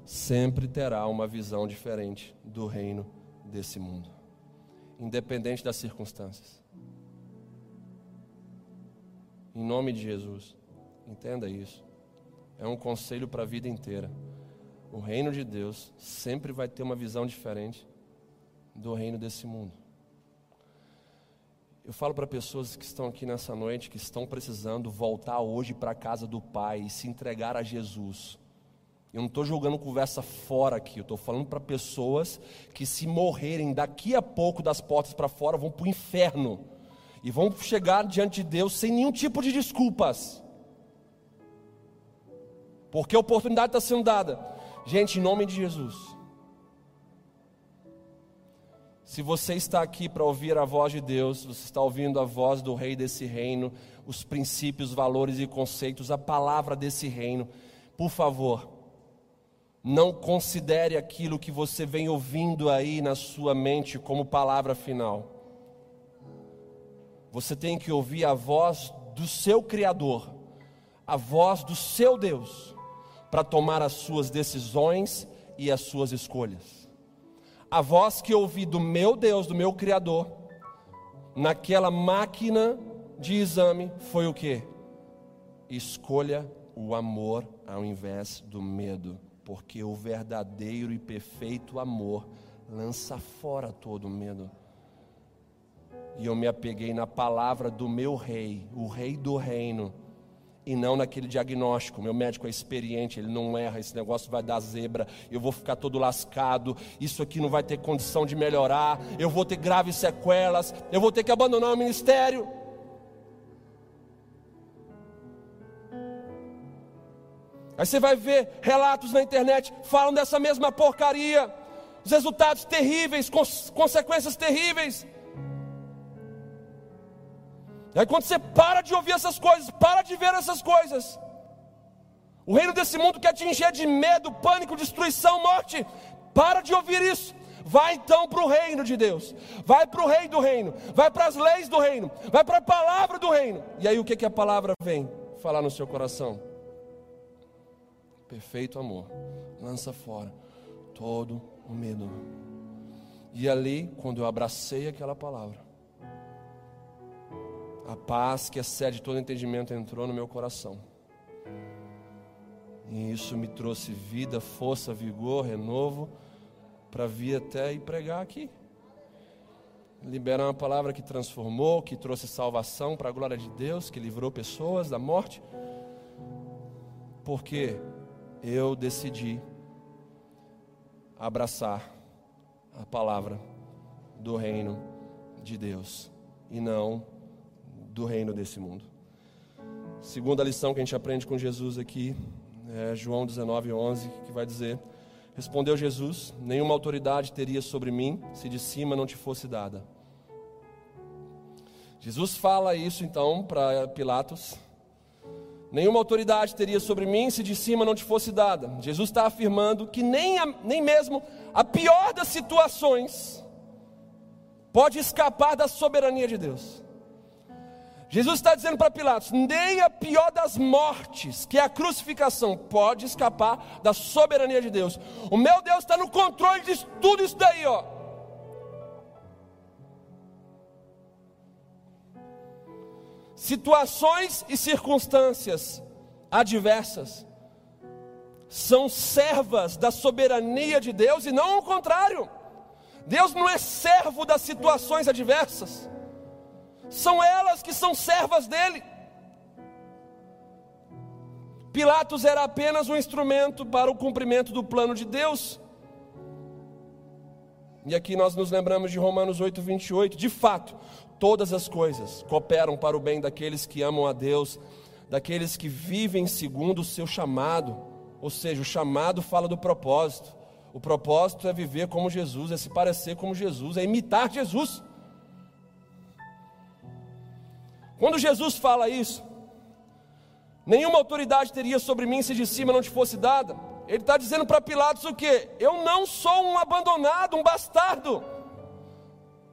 [SPEAKER 1] sempre terá uma visão diferente do reino desse mundo, independente das circunstâncias. Em nome de Jesus. Entenda isso. É um conselho para a vida inteira. O reino de Deus sempre vai ter uma visão diferente do reino desse mundo. Eu falo para pessoas que estão aqui nessa noite, que estão precisando voltar hoje para a casa do Pai e se entregar a Jesus. Eu não estou jogando conversa fora aqui, eu estou falando para pessoas que, se morrerem daqui a pouco das portas para fora, vão para o inferno e vão chegar diante de Deus sem nenhum tipo de desculpas. Porque a oportunidade está sendo dada. Gente, em nome de Jesus. Se você está aqui para ouvir a voz de Deus, você está ouvindo a voz do Rei desse reino, os princípios, valores e conceitos, a palavra desse reino, por favor, não considere aquilo que você vem ouvindo aí na sua mente como palavra final. Você tem que ouvir a voz do seu Criador, a voz do seu Deus, para tomar as suas decisões e as suas escolhas. A voz que ouvi do meu Deus, do meu Criador, naquela máquina de exame foi o que? Escolha o amor ao invés do medo, porque o verdadeiro e perfeito amor lança fora todo o medo. E eu me apeguei na palavra do meu rei, o rei do reino, e não naquele diagnóstico. Meu médico é experiente, ele não erra, esse negócio vai dar zebra, eu vou ficar todo lascado, isso aqui não vai ter condição de melhorar, eu vou ter graves sequelas, eu vou ter que abandonar o ministério. Aí você vai ver relatos na internet falam dessa mesma porcaria, os resultados terríveis, consequências terríveis. E aí quando você para de ouvir essas coisas, para de ver essas coisas, o reino desse mundo quer te encher de medo, pânico, destruição, morte. Para de ouvir isso. Vai então para o reino de Deus. Vai para o rei do reino. Vai para as leis do reino. Vai para a palavra do reino. E aí o que, que a palavra vem falar no seu coração? Perfeito amor. Lança fora todo o medo. E ali, quando eu abracei aquela palavra, a paz que excede todo entendimento entrou no meu coração. E isso me trouxe vida, força, vigor, renovo para vir até e pregar aqui. Liberar uma palavra que transformou, que trouxe salvação para a glória de Deus, que livrou pessoas da morte. Porque eu decidi abraçar a palavra do reino de Deus e não do reino desse mundo. Segunda lição que a gente aprende com Jesus aqui é João 19, 11, que vai dizer: Respondeu Jesus: Nenhuma autoridade teria sobre mim se de cima não te fosse dada. Jesus fala isso então para Pilatos. Nenhuma autoridade teria sobre mim se de cima não te fosse dada. Jesus está afirmando que nem, a, nem mesmo a pior das situações pode escapar da soberania de Deus. Jesus está dizendo para Pilatos: nem a pior das mortes, que é a crucificação, pode escapar da soberania de Deus. O meu Deus está no controle de tudo isso daí, ó. Situações e circunstâncias adversas são servas da soberania de Deus e não o contrário. Deus não é servo das situações adversas são elas que são servas dele. Pilatos era apenas um instrumento para o cumprimento do plano de Deus. E aqui nós nos lembramos de Romanos 8, 28. De fato, todas as coisas cooperam para o bem daqueles que amam a Deus, daqueles que vivem segundo o seu chamado. Ou seja, o chamado fala do propósito. O propósito é viver como Jesus, é se parecer como Jesus, é imitar Jesus. Quando Jesus fala isso, nenhuma autoridade teria sobre mim se de cima não te fosse dada. Ele está dizendo para Pilatos o que? Eu não sou um abandonado, um bastardo.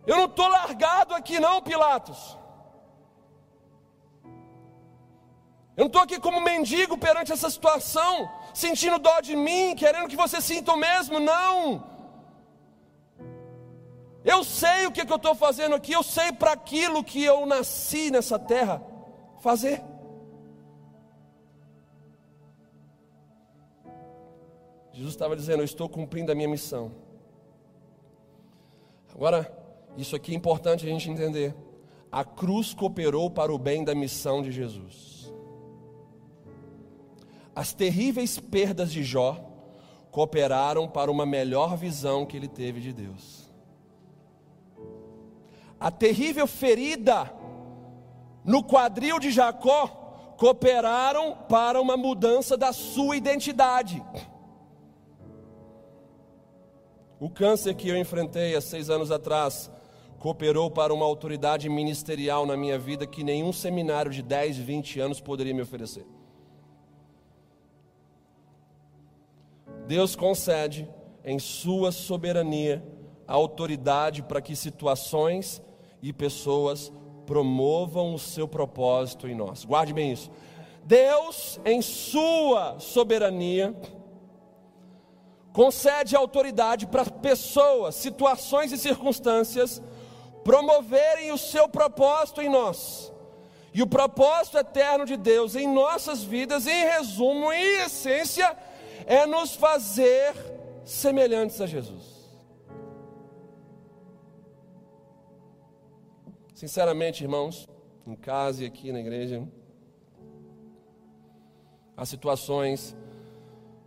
[SPEAKER 1] Eu não estou largado aqui, não, Pilatos. Eu não estou aqui como mendigo perante essa situação, sentindo dó de mim, querendo que você sinta o mesmo. Não. Eu sei o que, que eu estou fazendo aqui, eu sei para aquilo que eu nasci nessa terra fazer. Jesus estava dizendo: Eu estou cumprindo a minha missão. Agora, isso aqui é importante a gente entender. A cruz cooperou para o bem da missão de Jesus. As terríveis perdas de Jó cooperaram para uma melhor visão que ele teve de Deus a terrível ferida no quadril de Jacó cooperaram para uma mudança da sua identidade. O câncer que eu enfrentei há seis anos atrás cooperou para uma autoridade ministerial na minha vida que nenhum seminário de 10, 20 anos poderia me oferecer. Deus concede, em Sua soberania, a autoridade para que situações e pessoas promovam o seu propósito em nós. Guarde bem isso. Deus, em sua soberania, concede autoridade para pessoas, situações e circunstâncias promoverem o seu propósito em nós. E o propósito eterno de Deus em nossas vidas, em resumo, em essência, é nos fazer semelhantes a Jesus. Sinceramente, irmãos, em casa e aqui na igreja, há situações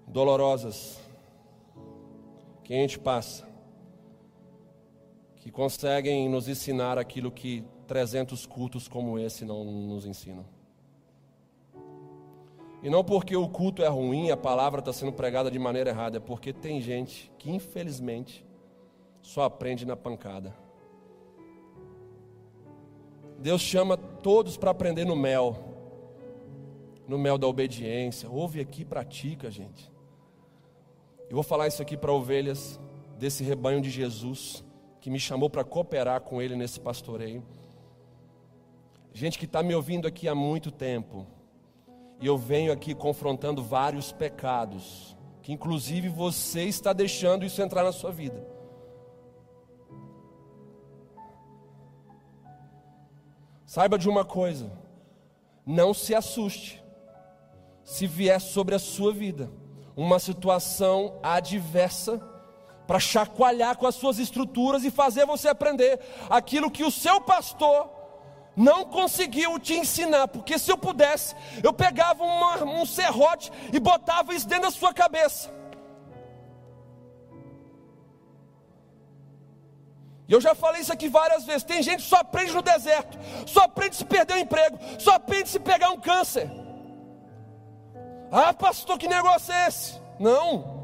[SPEAKER 1] dolorosas que a gente passa, que conseguem nos ensinar aquilo que 300 cultos como esse não nos ensinam. E não porque o culto é ruim, a palavra está sendo pregada de maneira errada, é porque tem gente que infelizmente só aprende na pancada. Deus chama todos para aprender no mel, no mel da obediência. Ouve aqui pratica, gente. Eu vou falar isso aqui para ovelhas desse rebanho de Jesus, que me chamou para cooperar com Ele nesse pastoreio. Gente que está me ouvindo aqui há muito tempo, e eu venho aqui confrontando vários pecados, que inclusive você está deixando isso entrar na sua vida. Saiba de uma coisa: não se assuste se vier sobre a sua vida uma situação adversa para chacoalhar com as suas estruturas e fazer você aprender aquilo que o seu pastor não conseguiu te ensinar, porque se eu pudesse, eu pegava uma, um serrote e botava isso dentro da sua cabeça. E eu já falei isso aqui várias vezes. Tem gente que só aprende no deserto, só aprende se perder o emprego, só aprende se pegar um câncer. Ah, pastor, que negócio é esse? Não.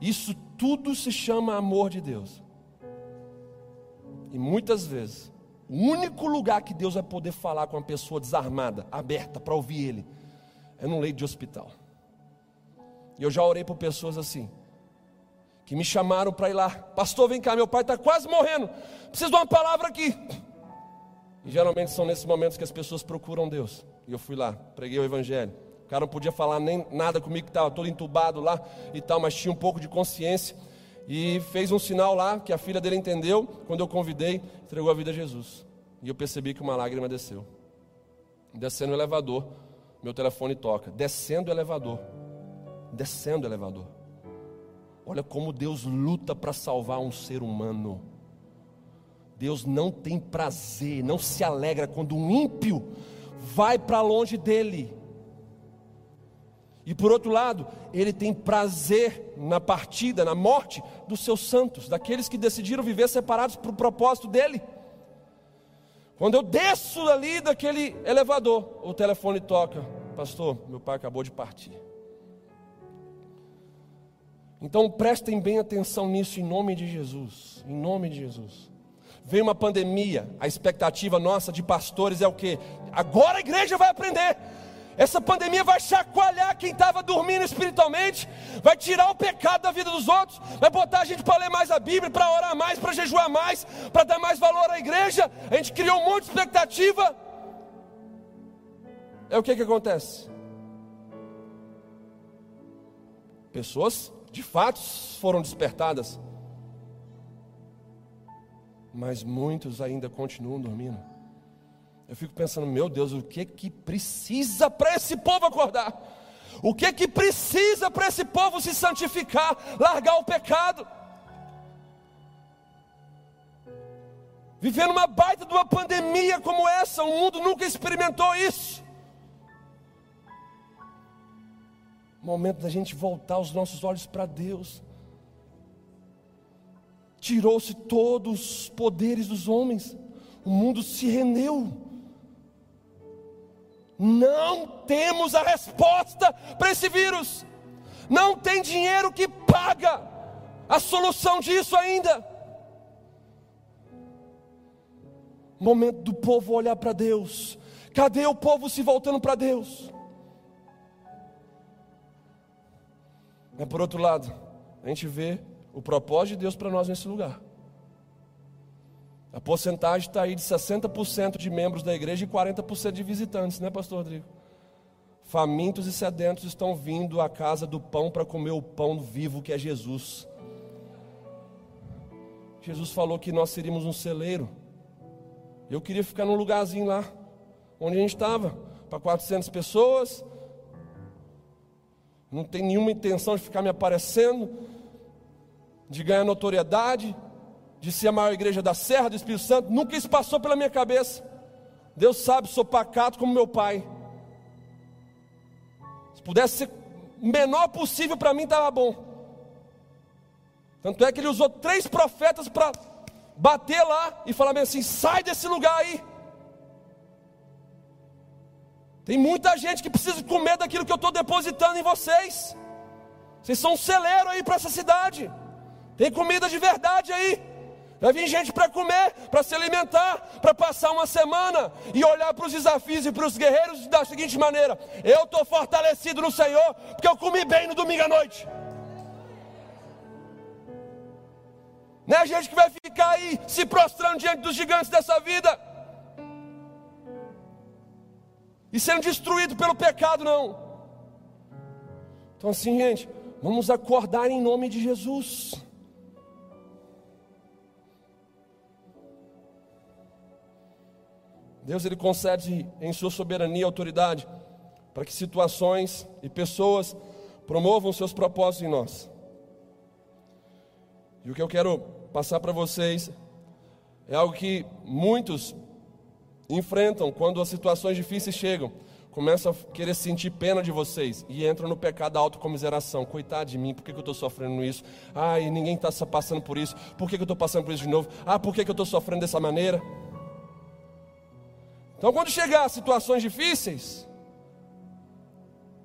[SPEAKER 1] Isso tudo se chama amor de Deus. E muitas vezes, o único lugar que Deus vai poder falar com uma pessoa desarmada, aberta para ouvir Ele, é num leito de hospital. E eu já orei por pessoas assim, que me chamaram para ir lá, pastor, vem cá, meu pai está quase morrendo, preciso de uma palavra aqui. E geralmente são nesses momentos que as pessoas procuram Deus. E eu fui lá, preguei o Evangelho. O cara não podia falar nem nada comigo, que estava todo entubado lá e tal, mas tinha um pouco de consciência. E fez um sinal lá que a filha dele entendeu. Quando eu convidei, entregou a vida a Jesus. E eu percebi que uma lágrima desceu. Descendo o elevador, meu telefone toca. Descendo o elevador. Descendo o elevador. Olha como Deus luta para salvar um ser humano. Deus não tem prazer, não se alegra quando um ímpio vai para longe dele. E por outro lado, ele tem prazer na partida, na morte dos seus santos, daqueles que decidiram viver separados para o propósito dele. Quando eu desço ali daquele elevador, o telefone toca: Pastor, meu pai acabou de partir. Então prestem bem atenção nisso em nome de Jesus. Em nome de Jesus. Vem uma pandemia, a expectativa nossa de pastores é o que? Agora a igreja vai aprender. Essa pandemia vai chacoalhar quem estava dormindo espiritualmente, vai tirar o pecado da vida dos outros, vai botar a gente para ler mais a Bíblia, para orar mais, para jejuar mais, para dar mais valor à igreja. A gente criou um monte de expectativa. É o que que acontece? Pessoas de fato foram despertadas, mas muitos ainda continuam dormindo. Eu fico pensando, meu Deus, o que que precisa para esse povo acordar? O que que precisa para esse povo se santificar, largar o pecado? Vivendo uma baita de uma pandemia como essa, o mundo nunca experimentou isso. Momento da gente voltar os nossos olhos para Deus tirou-se todos os poderes dos homens, o mundo se rendeu. Não temos a resposta para esse vírus, não tem dinheiro que paga a solução disso ainda. Momento do povo olhar para Deus, cadê o povo se voltando para Deus? Mas por outro lado, a gente vê o propósito de Deus para nós nesse lugar. A porcentagem está aí de 60% de membros da igreja e 40% de visitantes, né, Pastor Rodrigo? Famintos e sedentos estão vindo à casa do pão para comer o pão vivo que é Jesus. Jesus falou que nós seríamos um celeiro. Eu queria ficar num lugarzinho lá, onde a gente estava, para 400 pessoas. Não tem nenhuma intenção de ficar me aparecendo de ganhar notoriedade, de ser a maior igreja da Serra do Espírito Santo, nunca isso passou pela minha cabeça. Deus sabe, sou pacato como meu pai. Se pudesse ser o menor possível para mim, estava bom. Tanto é que ele usou três profetas para bater lá e falar bem assim: sai desse lugar aí. Tem muita gente que precisa comer daquilo que eu estou depositando em vocês. Vocês são um celeiro aí para essa cidade. Tem comida de verdade aí. Vai vir gente para comer, para se alimentar, para passar uma semana e olhar para os desafios e para os guerreiros da seguinte maneira: eu estou fortalecido no Senhor, porque eu comi bem no domingo à noite. Não é gente que vai ficar aí se prostrando diante dos gigantes dessa vida e sendo destruído pelo pecado, não. Então, assim, gente, vamos acordar em nome de Jesus. Deus ele concede em sua soberania e autoridade para que situações e pessoas promovam seus propósitos em nós. E o que eu quero passar para vocês é algo que muitos enfrentam quando as situações difíceis chegam. Começam a querer sentir pena de vocês e entram no pecado da autocomiseração. Coitado de mim, por que, que eu estou sofrendo isso? Ai, ninguém está passando por isso. Por que, que eu estou passando por isso de novo? Ah, por que, que eu estou sofrendo dessa maneira? Então, quando chegar situações difíceis,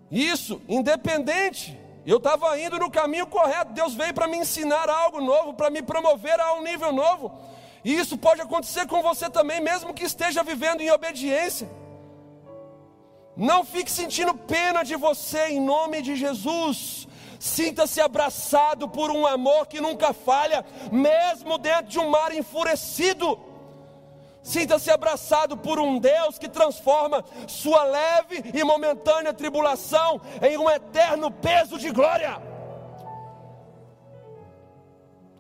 [SPEAKER 1] Isso, independente. Eu estava indo no caminho correto. Deus veio para me ensinar algo novo, para me promover a um nível novo. E isso pode acontecer com você também, mesmo que esteja vivendo em obediência. Não fique sentindo pena de você em nome de Jesus. Sinta-se abraçado por um amor que nunca falha, mesmo dentro de um mar enfurecido. Sinta-se abraçado por um Deus que transforma sua leve e momentânea tribulação em um eterno peso de glória.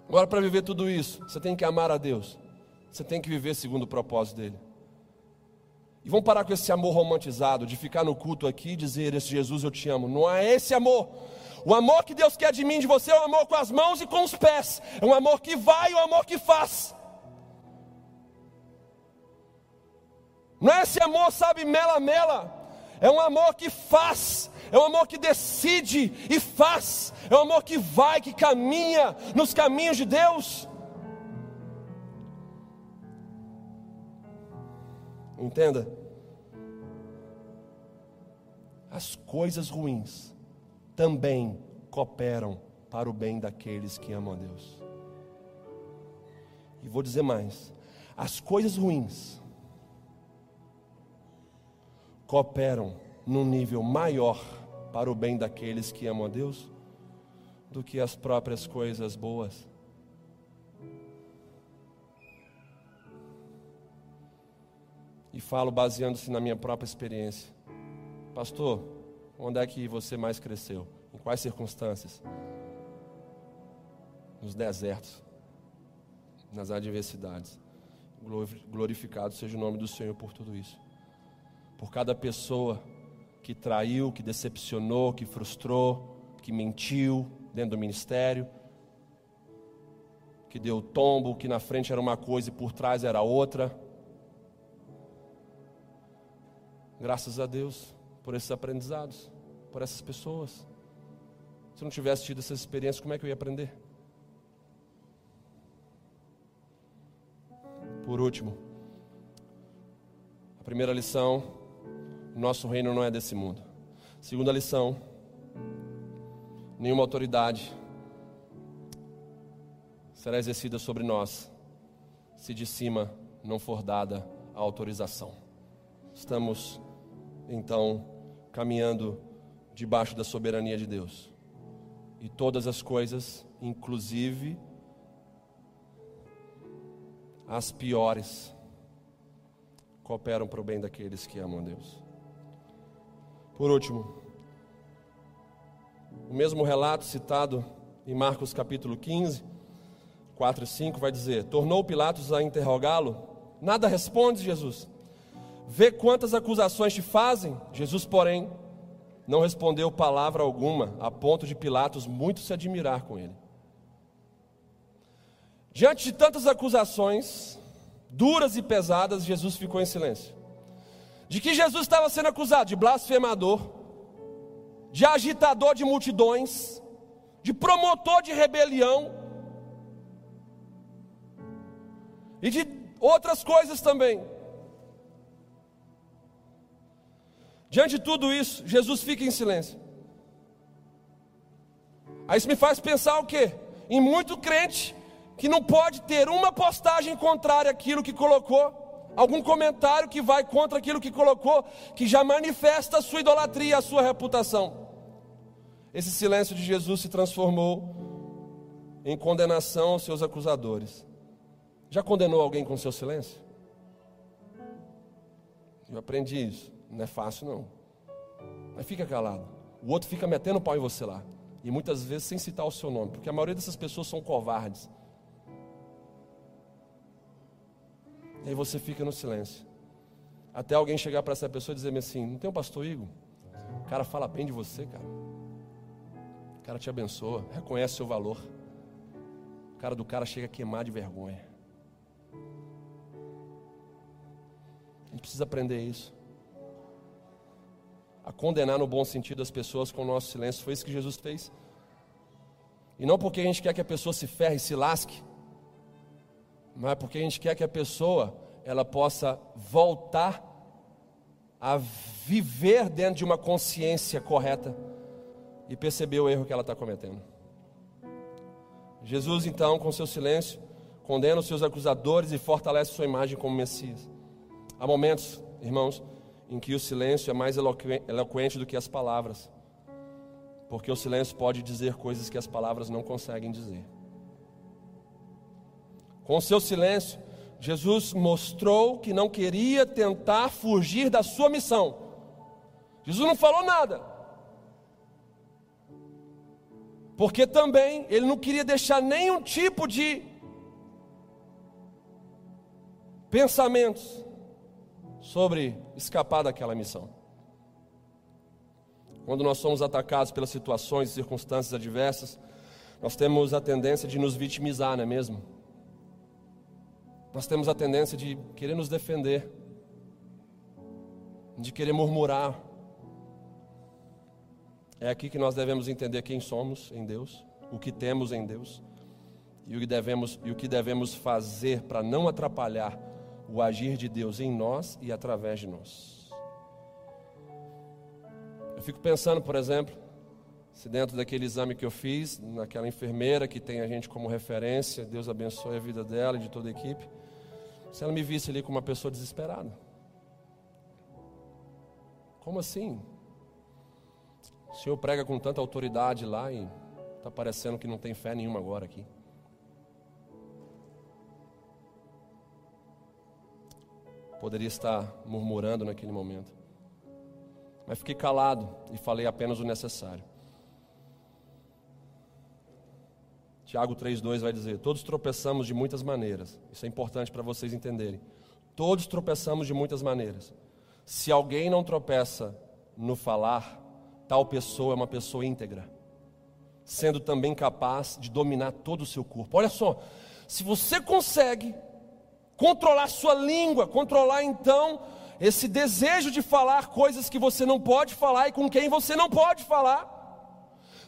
[SPEAKER 1] Agora, para viver tudo isso, você tem que amar a Deus, você tem que viver segundo o propósito dEle. E vamos parar com esse amor romantizado, de ficar no culto aqui e dizer: Esse Jesus eu te amo. Não é esse amor. O amor que Deus quer de mim de você é um amor com as mãos e com os pés. É um amor que vai e um amor que faz. Não é esse amor, sabe, mela-mela. É um amor que faz, é um amor que decide e faz, é um amor que vai, que caminha nos caminhos de Deus. Entenda? As coisas ruins também cooperam para o bem daqueles que amam a Deus. E vou dizer mais: as coisas ruins cooperam num nível maior para o bem daqueles que amam a Deus do que as próprias coisas boas. E falo baseando-se na minha própria experiência. Pastor, onde é que você mais cresceu? Em quais circunstâncias? Nos desertos, nas adversidades. Glorificado seja o nome do Senhor por tudo isso por cada pessoa que traiu, que decepcionou, que frustrou, que mentiu dentro do ministério, que deu tombo, que na frente era uma coisa e por trás era outra. Graças a Deus por esses aprendizados, por essas pessoas. Se eu não tivesse tido essas experiências, como é que eu ia aprender? Por último, a primeira lição nosso reino não é desse mundo. Segunda lição: nenhuma autoridade será exercida sobre nós se de cima não for dada a autorização. Estamos então caminhando debaixo da soberania de Deus. E todas as coisas, inclusive as piores, cooperam para o bem daqueles que amam a Deus. Por último, o mesmo relato citado em Marcos capítulo 15, 4 e 5 vai dizer: Tornou Pilatos a interrogá-lo. Nada responde, Jesus. Vê quantas acusações te fazem. Jesus, porém, não respondeu palavra alguma, a ponto de Pilatos muito se admirar com ele. Diante de tantas acusações, duras e pesadas, Jesus ficou em silêncio. De que Jesus estava sendo acusado? De blasfemador, de agitador de multidões, de promotor de rebelião e de outras coisas também. Diante de tudo isso, Jesus fica em silêncio. Aí isso me faz pensar o quê? Em muito crente que não pode ter uma postagem contrária àquilo que colocou algum comentário que vai contra aquilo que colocou, que já manifesta a sua idolatria, a sua reputação. Esse silêncio de Jesus se transformou em condenação aos seus acusadores. Já condenou alguém com seu silêncio? Eu aprendi isso. Não é fácil, não. Mas fica calado. O outro fica metendo pau em você lá. E muitas vezes sem citar o seu nome, porque a maioria dessas pessoas são covardes. E aí você fica no silêncio. Até alguém chegar para essa pessoa e dizer assim: Não tem um pastor Igor? O cara fala bem de você, cara. O cara te abençoa, reconhece seu valor. O cara do cara chega a queimar de vergonha. A gente precisa aprender isso. A condenar no bom sentido as pessoas com o nosso silêncio. Foi isso que Jesus fez. E não porque a gente quer que a pessoa se ferre e se lasque, mas é porque a gente quer que a pessoa ela possa voltar a viver dentro de uma consciência correta e perceber o erro que ela está cometendo. Jesus, então, com seu silêncio, condena os seus acusadores e fortalece sua imagem como Messias. Há momentos, irmãos, em que o silêncio é mais eloquente do que as palavras, porque o silêncio pode dizer coisas que as palavras não conseguem dizer. Com seu silêncio, Jesus mostrou que não queria tentar fugir da sua missão. Jesus não falou nada. Porque também ele não queria deixar nenhum tipo de pensamentos sobre escapar daquela missão. Quando nós somos atacados pelas situações e circunstâncias adversas, nós temos a tendência de nos vitimizar, não é mesmo? Nós temos a tendência de querer nos defender, de querer murmurar. É aqui que nós devemos entender quem somos em Deus, o que temos em Deus e o que devemos, e o que devemos fazer para não atrapalhar o agir de Deus em nós e através de nós. Eu fico pensando, por exemplo, se dentro daquele exame que eu fiz, naquela enfermeira que tem a gente como referência, Deus abençoe a vida dela e de toda a equipe, se ela me visse ali como uma pessoa desesperada. Como assim? O Senhor prega com tanta autoridade lá e está parecendo que não tem fé nenhuma agora aqui. Poderia estar murmurando naquele momento. Mas fiquei calado e falei apenas o necessário. Tiago 3,2 vai dizer: Todos tropeçamos de muitas maneiras. Isso é importante para vocês entenderem. Todos tropeçamos de muitas maneiras. Se alguém não tropeça no falar, tal pessoa é uma pessoa íntegra, sendo também capaz de dominar todo o seu corpo. Olha só, se você consegue controlar sua língua, controlar então esse desejo de falar coisas que você não pode falar e com quem você não pode falar.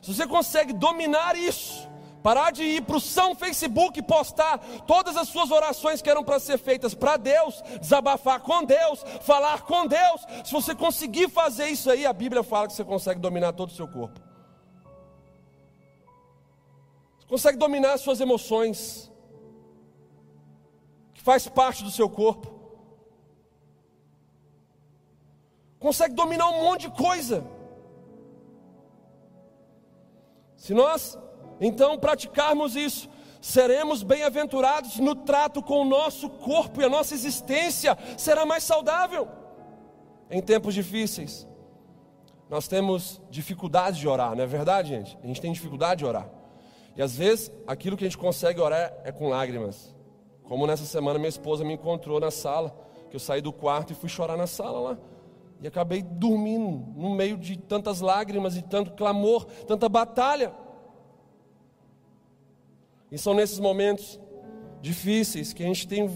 [SPEAKER 1] Se você consegue dominar isso, parar de ir para o São Facebook postar todas as suas orações que eram para ser feitas para Deus, desabafar com Deus, falar com Deus. Se você conseguir fazer isso aí, a Bíblia fala que você consegue dominar todo o seu corpo. Você consegue dominar as suas emoções que faz parte do seu corpo. Consegue dominar um monte de coisa. Se nós então praticarmos isso, seremos bem-aventurados no trato com o nosso corpo e a nossa existência será mais saudável. Em tempos difíceis, nós temos dificuldade de orar, não é verdade, gente? A gente tem dificuldade de orar. E às vezes, aquilo que a gente consegue orar é com lágrimas. Como nessa semana minha esposa me encontrou na sala, que eu saí do quarto e fui chorar na sala lá. E acabei dormindo no meio de tantas lágrimas e tanto clamor, tanta batalha. E são nesses momentos difíceis que a gente tem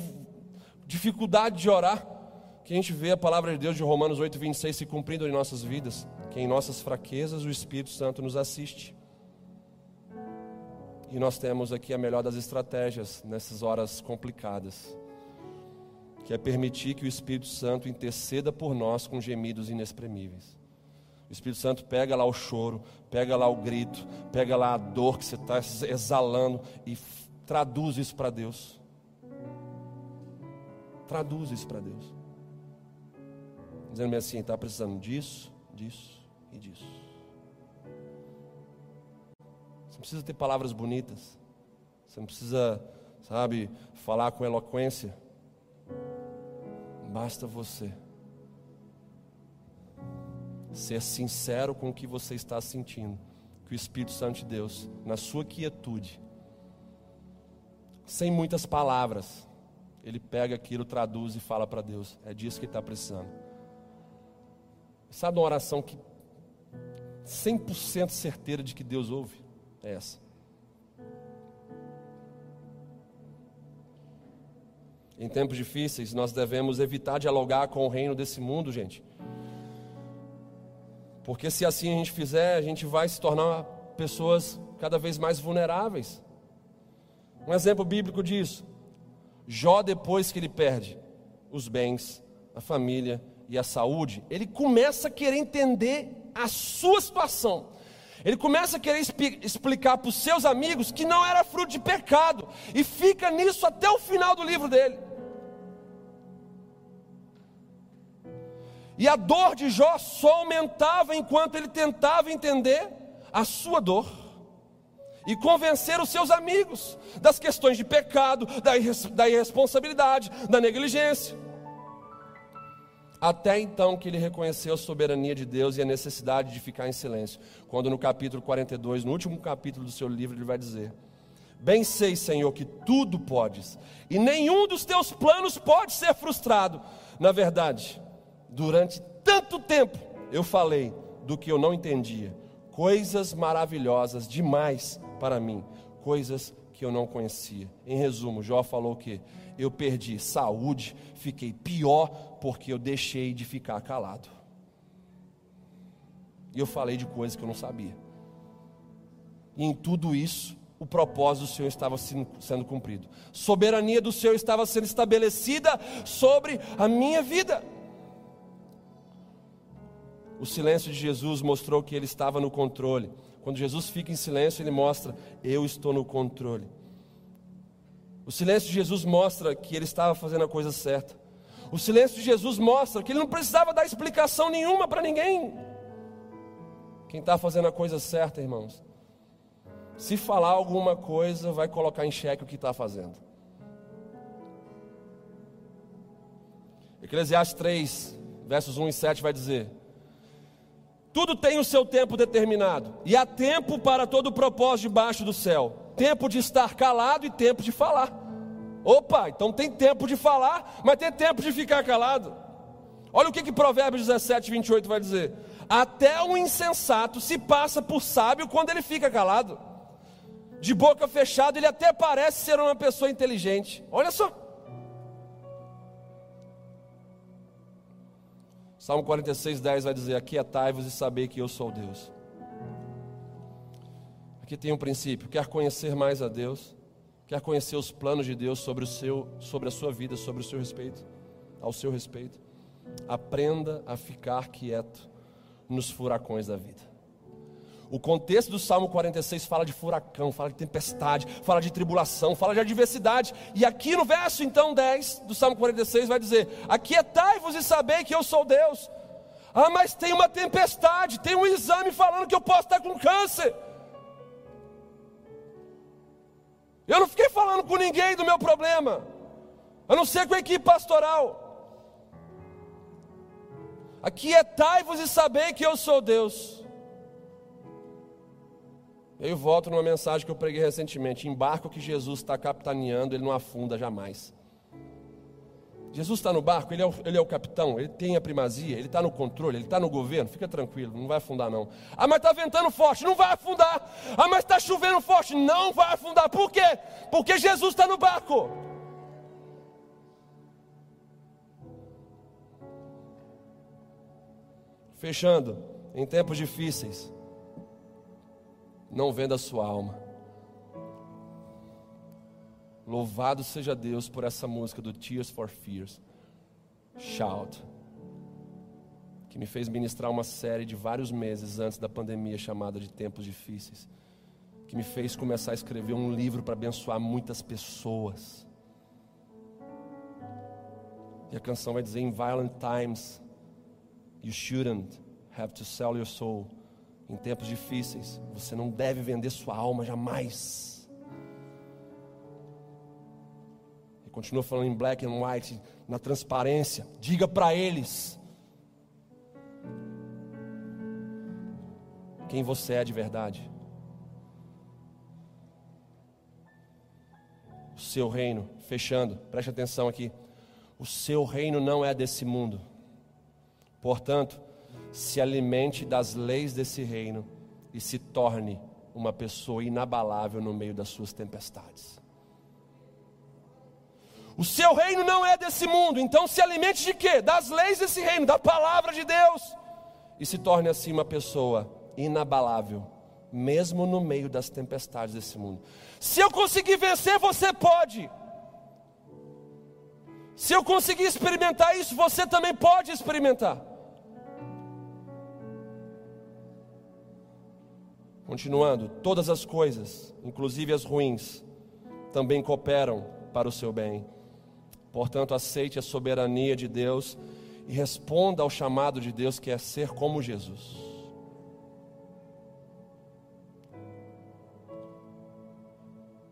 [SPEAKER 1] dificuldade de orar, que a gente vê a palavra de Deus de Romanos 8, 26 se cumprindo em nossas vidas, que em nossas fraquezas o Espírito Santo nos assiste. E nós temos aqui a melhor das estratégias nessas horas complicadas, que é permitir que o Espírito Santo interceda por nós com gemidos inexprimíveis. O Espírito Santo pega lá o choro, pega lá o grito, pega lá a dor que você está exalando e traduz isso para Deus. Traduz isso para Deus. Dizendo-me assim: está precisando disso, disso e disso. precisa ter palavras bonitas. Você não precisa, sabe, falar com eloquência. Basta você ser sincero com o que você está sentindo. Que o Espírito Santo de Deus, na sua quietude, sem muitas palavras, ele pega aquilo, traduz e fala para Deus. É disso que ele está precisando. Sabe uma oração que 100% certeira de que Deus ouve? é essa. Em tempos difíceis, nós devemos evitar dialogar com o reino desse mundo, gente. Porque se assim a gente fizer, a gente vai se tornar pessoas cada vez mais vulneráveis. Um exemplo bíblico disso: Jó, depois que ele perde os bens, a família e a saúde, ele começa a querer entender a sua situação. Ele começa a querer explicar para os seus amigos que não era fruto de pecado, e fica nisso até o final do livro dele. E a dor de Jó só aumentava enquanto ele tentava entender a sua dor e convencer os seus amigos das questões de pecado, da irresponsabilidade, da negligência. Até então que ele reconheceu a soberania de Deus e a necessidade de ficar em silêncio. Quando no capítulo 42, no último capítulo do seu livro, ele vai dizer: Bem sei, Senhor, que tudo podes, e nenhum dos teus planos pode ser frustrado. Na verdade, durante tanto tempo eu falei do que eu não entendia, coisas maravilhosas demais para mim, coisas que eu não conhecia. Em resumo, Jó falou que eu perdi saúde, fiquei pior porque eu deixei de ficar calado. E eu falei de coisas que eu não sabia. E em tudo isso, o propósito do Senhor estava sendo cumprido. Soberania do Senhor estava sendo estabelecida sobre a minha vida. O silêncio de Jesus mostrou que ele estava no controle. Quando Jesus fica em silêncio, ele mostra: Eu estou no controle. O silêncio de Jesus mostra que ele estava fazendo a coisa certa. O silêncio de Jesus mostra que ele não precisava dar explicação nenhuma para ninguém. Quem está fazendo a coisa certa, irmãos, se falar alguma coisa, vai colocar em xeque o que está fazendo. Eclesiastes 3, versos 1 e 7 vai dizer: Tudo tem o seu tempo determinado, e há tempo para todo o propósito debaixo do céu tempo de estar calado e tempo de falar. Opa, então tem tempo de falar, mas tem tempo de ficar calado. Olha o que, que Provérbios 17, 28 vai dizer: Até o insensato se passa por sábio quando ele fica calado. De boca fechada, ele até parece ser uma pessoa inteligente. Olha só. Salmo 46, 10 vai dizer: Aquietai-vos e sabei que eu sou Deus. Aqui tem um princípio: quer conhecer mais a Deus, quer conhecer os planos de Deus sobre, o seu, sobre a sua vida, sobre o seu respeito, ao seu respeito. Aprenda a ficar quieto nos furacões da vida. O contexto do Salmo 46 fala de furacão, fala de tempestade, fala de tribulação, fala de adversidade. E aqui no verso então 10 do Salmo 46 vai dizer: Aquietai-vos e sabei que eu sou Deus. Ah, mas tem uma tempestade, tem um exame falando que eu posso estar com câncer. Eu não fiquei falando com ninguém do meu problema, a não ser com a equipe pastoral. Aquietai-vos e sabei que eu sou Deus. Eu volto numa mensagem que eu preguei recentemente: embarco que Jesus está capitaneando, ele não afunda jamais. Jesus está no barco, ele é, o, ele é o capitão, ele tem a primazia, ele está no controle, ele está no governo, fica tranquilo, não vai afundar não. Ah, mas está ventando forte, não vai afundar. Ah, mas está chovendo forte, não vai afundar. Por quê? Porque Jesus está no barco. Fechando, em tempos difíceis, não venda a sua alma. Louvado seja Deus por essa música do Tears for Fears. Shout. Que me fez ministrar uma série de vários meses antes da pandemia chamada de Tempos Difíceis. Que me fez começar a escrever um livro para abençoar muitas pessoas. E a canção vai dizer: In violent times, you shouldn't have to sell your soul. Em tempos difíceis, você não deve vender sua alma jamais. continua falando em black and white, na transparência. Diga para eles quem você é de verdade. O seu reino, fechando, preste atenção aqui. O seu reino não é desse mundo. Portanto, se alimente das leis desse reino e se torne uma pessoa inabalável no meio das suas tempestades. O seu reino não é desse mundo, então se alimente de quê? Das leis desse reino, da palavra de Deus. E se torne assim uma pessoa inabalável, mesmo no meio das tempestades desse mundo. Se eu conseguir vencer, você pode. Se eu conseguir experimentar isso, você também pode experimentar. Continuando, todas as coisas, inclusive as ruins, também cooperam para o seu bem. Portanto, aceite a soberania de Deus e responda ao chamado de Deus que é ser como Jesus.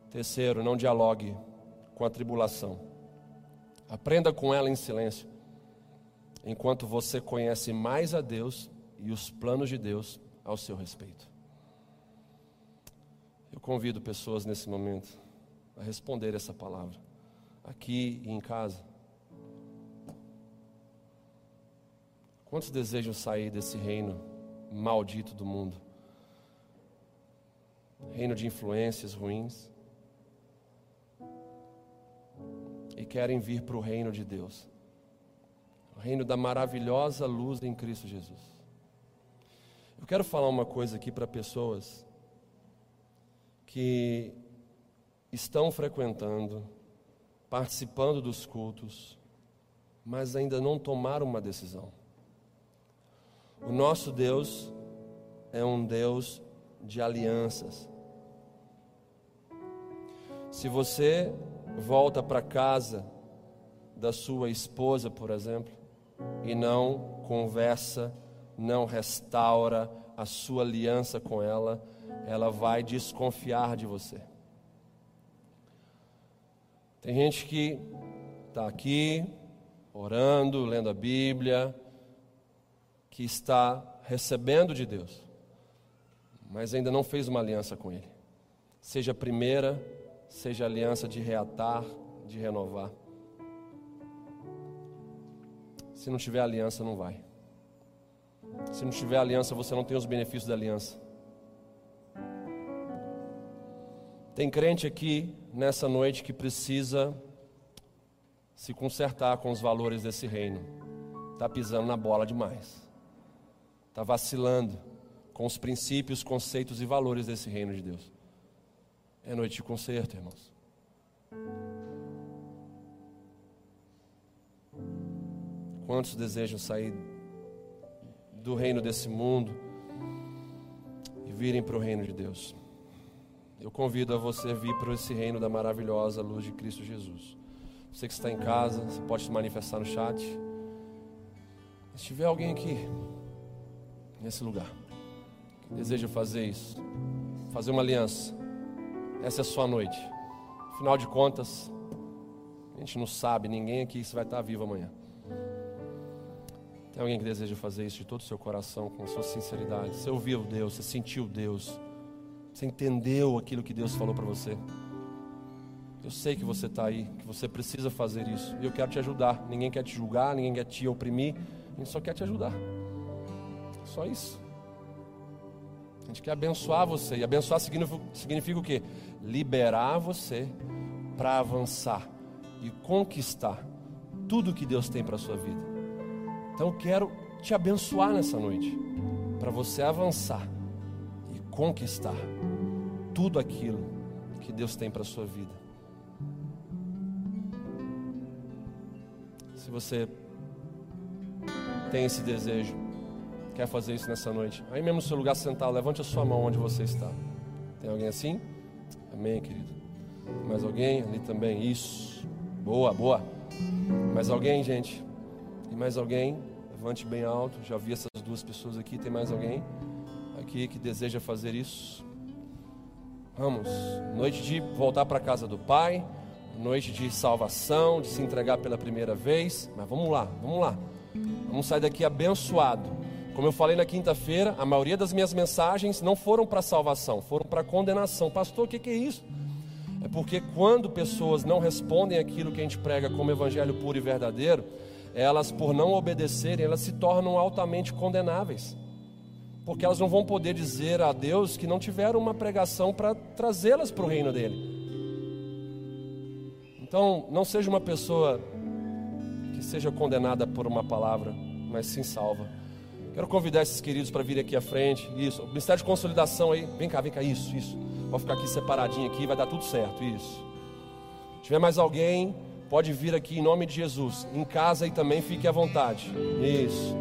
[SPEAKER 1] Terceiro, não dialogue com a tribulação. Aprenda com ela em silêncio, enquanto você conhece mais a Deus e os planos de Deus ao seu respeito. Eu convido pessoas nesse momento a responder essa palavra, aqui e em casa. Quantos desejam sair desse reino maldito do mundo? Reino de influências ruins. e querem vir para o reino de Deus o reino da maravilhosa luz em Cristo Jesus. Eu quero falar uma coisa aqui para pessoas que estão frequentando, participando dos cultos, mas ainda não tomaram uma decisão. O nosso Deus é um Deus de alianças. Se você volta para casa da sua esposa, por exemplo, e não conversa, não restaura a sua aliança com ela, ela vai desconfiar de você. Tem gente que está aqui, orando, lendo a Bíblia, que está recebendo de Deus, mas ainda não fez uma aliança com Ele. Seja a primeira, seja aliança de reatar, de renovar. Se não tiver aliança, não vai. Se não tiver aliança, você não tem os benefícios da aliança. Tem crente aqui nessa noite que precisa se consertar com os valores desse reino. Está pisando na bola demais. Está vacilando com os princípios, conceitos e valores desse reino de Deus. É noite de conserto, irmãos. Quantos desejam sair do reino desse mundo e virem para o reino de Deus? Eu convido a você vir para esse reino da maravilhosa luz de Cristo Jesus. Você que está em casa, você pode se manifestar no chat. Se tiver alguém aqui, nesse lugar, que deseja fazer isso, fazer uma aliança, essa é a sua noite. Afinal de contas, a gente não sabe, ninguém aqui se vai estar vivo amanhã. Tem alguém que deseja fazer isso de todo o seu coração, com a sua sinceridade? Você ouviu Deus, você sentiu Deus, você entendeu aquilo que Deus falou para você. Eu sei que você está aí, que você precisa fazer isso. E eu quero te ajudar. Ninguém quer te julgar, ninguém quer te oprimir. A gente só quer te ajudar. Só isso. A gente quer abençoar você. E abençoar significa, significa o quê? liberar você para avançar e conquistar tudo que Deus tem para a sua vida. Então eu quero te abençoar nessa noite, para você avançar conquistar tudo aquilo que Deus tem para a sua vida. Se você tem esse desejo, quer fazer isso nessa noite, aí mesmo no seu lugar sentado, levante a sua mão onde você está. Tem alguém assim? Amém, querido? Mais alguém ali também? Isso. Boa, boa. Mais alguém, gente? E mais alguém? Levante bem alto. Já vi essas duas pessoas aqui. Tem mais alguém aqui que deseja fazer isso? Vamos. Noite de voltar para a casa do Pai. Noite de salvação, de se entregar pela primeira vez. Mas vamos lá, vamos lá. Vamos sair daqui abençoado como eu falei na quinta-feira, a maioria das minhas mensagens não foram para salvação, foram para condenação. Pastor, o que, que é isso? É porque quando pessoas não respondem aquilo que a gente prega como evangelho puro e verdadeiro, elas, por não obedecerem, elas se tornam altamente condenáveis. Porque elas não vão poder dizer a Deus que não tiveram uma pregação para trazê-las para o reino dele. Então, não seja uma pessoa que seja condenada por uma palavra, mas sim salva. Quero convidar esses queridos para vir aqui à frente. Isso, o Ministério de Consolidação aí. Vem cá, vem cá. Isso, isso. Pode ficar aqui separadinho aqui, vai dar tudo certo. Isso. Se tiver mais alguém pode vir aqui em nome de Jesus. Em casa aí também fique à vontade. Isso.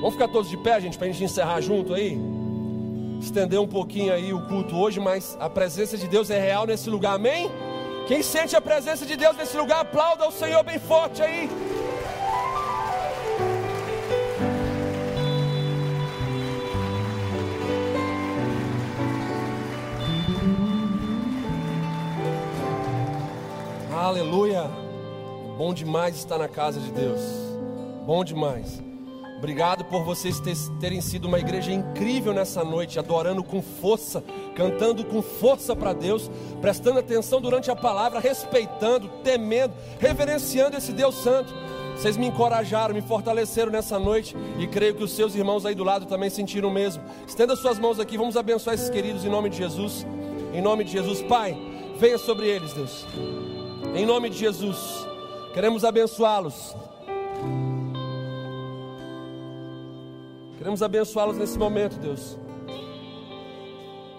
[SPEAKER 1] Vamos ficar todos de pé, gente, para a gente encerrar junto aí? Estender um pouquinho aí o culto hoje, mas a presença de Deus é real nesse lugar, amém? Quem sente a presença de Deus nesse lugar, aplauda o Senhor bem forte aí. Aleluia. Bom demais estar na casa de Deus. Bom demais. Obrigado por vocês terem sido uma igreja incrível nessa noite, adorando com força, cantando com força para Deus, prestando atenção durante a palavra, respeitando, temendo, reverenciando esse Deus Santo. Vocês me encorajaram, me fortaleceram nessa noite e creio que os seus irmãos aí do lado também sentiram o mesmo. Estenda suas mãos aqui, vamos abençoar esses queridos em nome de Jesus. Em nome de Jesus, Pai, venha sobre eles, Deus. Em nome de Jesus, queremos abençoá-los. Queremos abençoá-los nesse momento, Deus,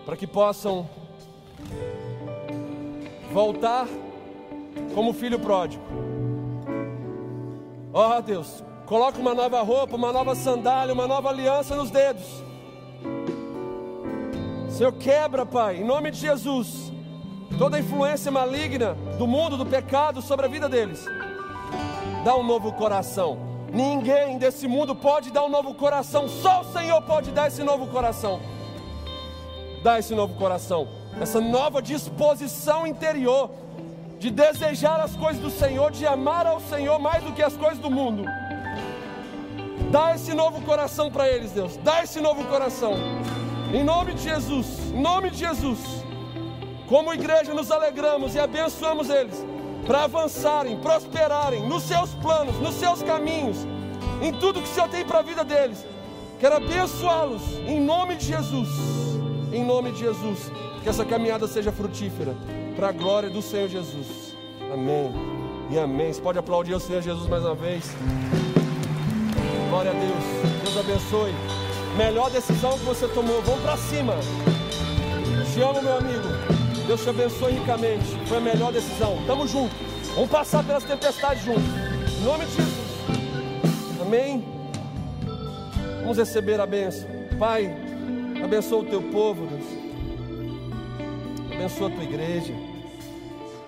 [SPEAKER 1] para que possam voltar como filho pródigo. Ó oh, Deus, coloca uma nova roupa, uma nova sandália, uma nova aliança nos dedos. Senhor, quebra, Pai, em nome de Jesus toda influência maligna do mundo, do pecado sobre a vida deles. Dá um novo coração. Ninguém desse mundo pode dar um novo coração, só o Senhor pode dar esse novo coração. Dá esse novo coração, essa nova disposição interior de desejar as coisas do Senhor, de amar ao Senhor mais do que as coisas do mundo. Dá esse novo coração para eles, Deus. Dá esse novo coração. Em nome de Jesus. Em nome de Jesus. Como igreja, nos alegramos e abençoamos eles para avançarem, prosperarem nos seus planos, nos seus caminhos, em tudo que o Senhor tem para a vida deles. Quero abençoá-los em nome de Jesus. Em nome de Jesus. Que essa caminhada seja frutífera para a glória do Senhor Jesus. Amém. E amém. Você pode aplaudir o Senhor Jesus mais uma vez. Glória a Deus. Deus abençoe. Melhor decisão que você tomou. Vamos para cima. Te amo, meu amigo. Deus te abençoe ricamente. Foi a melhor decisão. Tamo junto. Vamos passar pelas tempestades juntos. Em nome de Jesus. Amém. Vamos receber a bênção. Pai, abençoa o teu povo, Deus. Abençoa a tua igreja.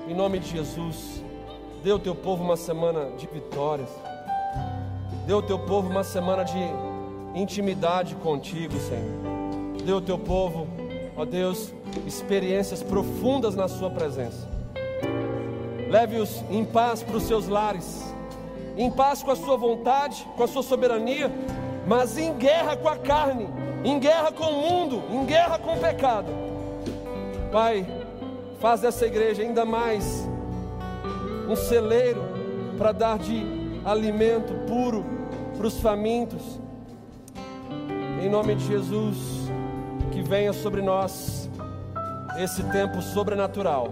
[SPEAKER 1] Em nome de Jesus. Dê ao teu povo uma semana de vitórias. Dê ao teu povo uma semana de intimidade contigo, Senhor. Dê ao teu povo, ó Deus, experiências profundas na Sua presença. Leve-os em paz para os seus lares, em paz com a Sua vontade, com a Sua soberania, mas em guerra com a carne, em guerra com o mundo, em guerra com o pecado. Pai, faz dessa igreja ainda mais um celeiro para dar de alimento puro para os famintos. Em nome de Jesus, venha sobre nós esse tempo sobrenatural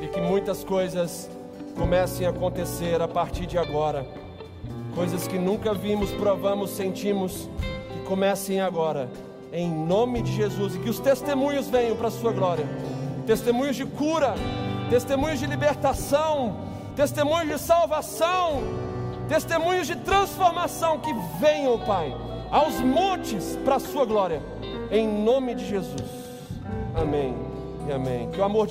[SPEAKER 1] e que muitas coisas comecem a acontecer a partir de agora. Coisas que nunca vimos, provamos, sentimos, que comecem agora, em nome de Jesus, e que os testemunhos venham para a Sua glória. Testemunhos de cura, testemunhos de libertação, testemunhos de salvação, testemunhos de transformação que venham, Pai, aos montes para a Sua glória, em nome de Jesus. Amém e amém. Que o amor de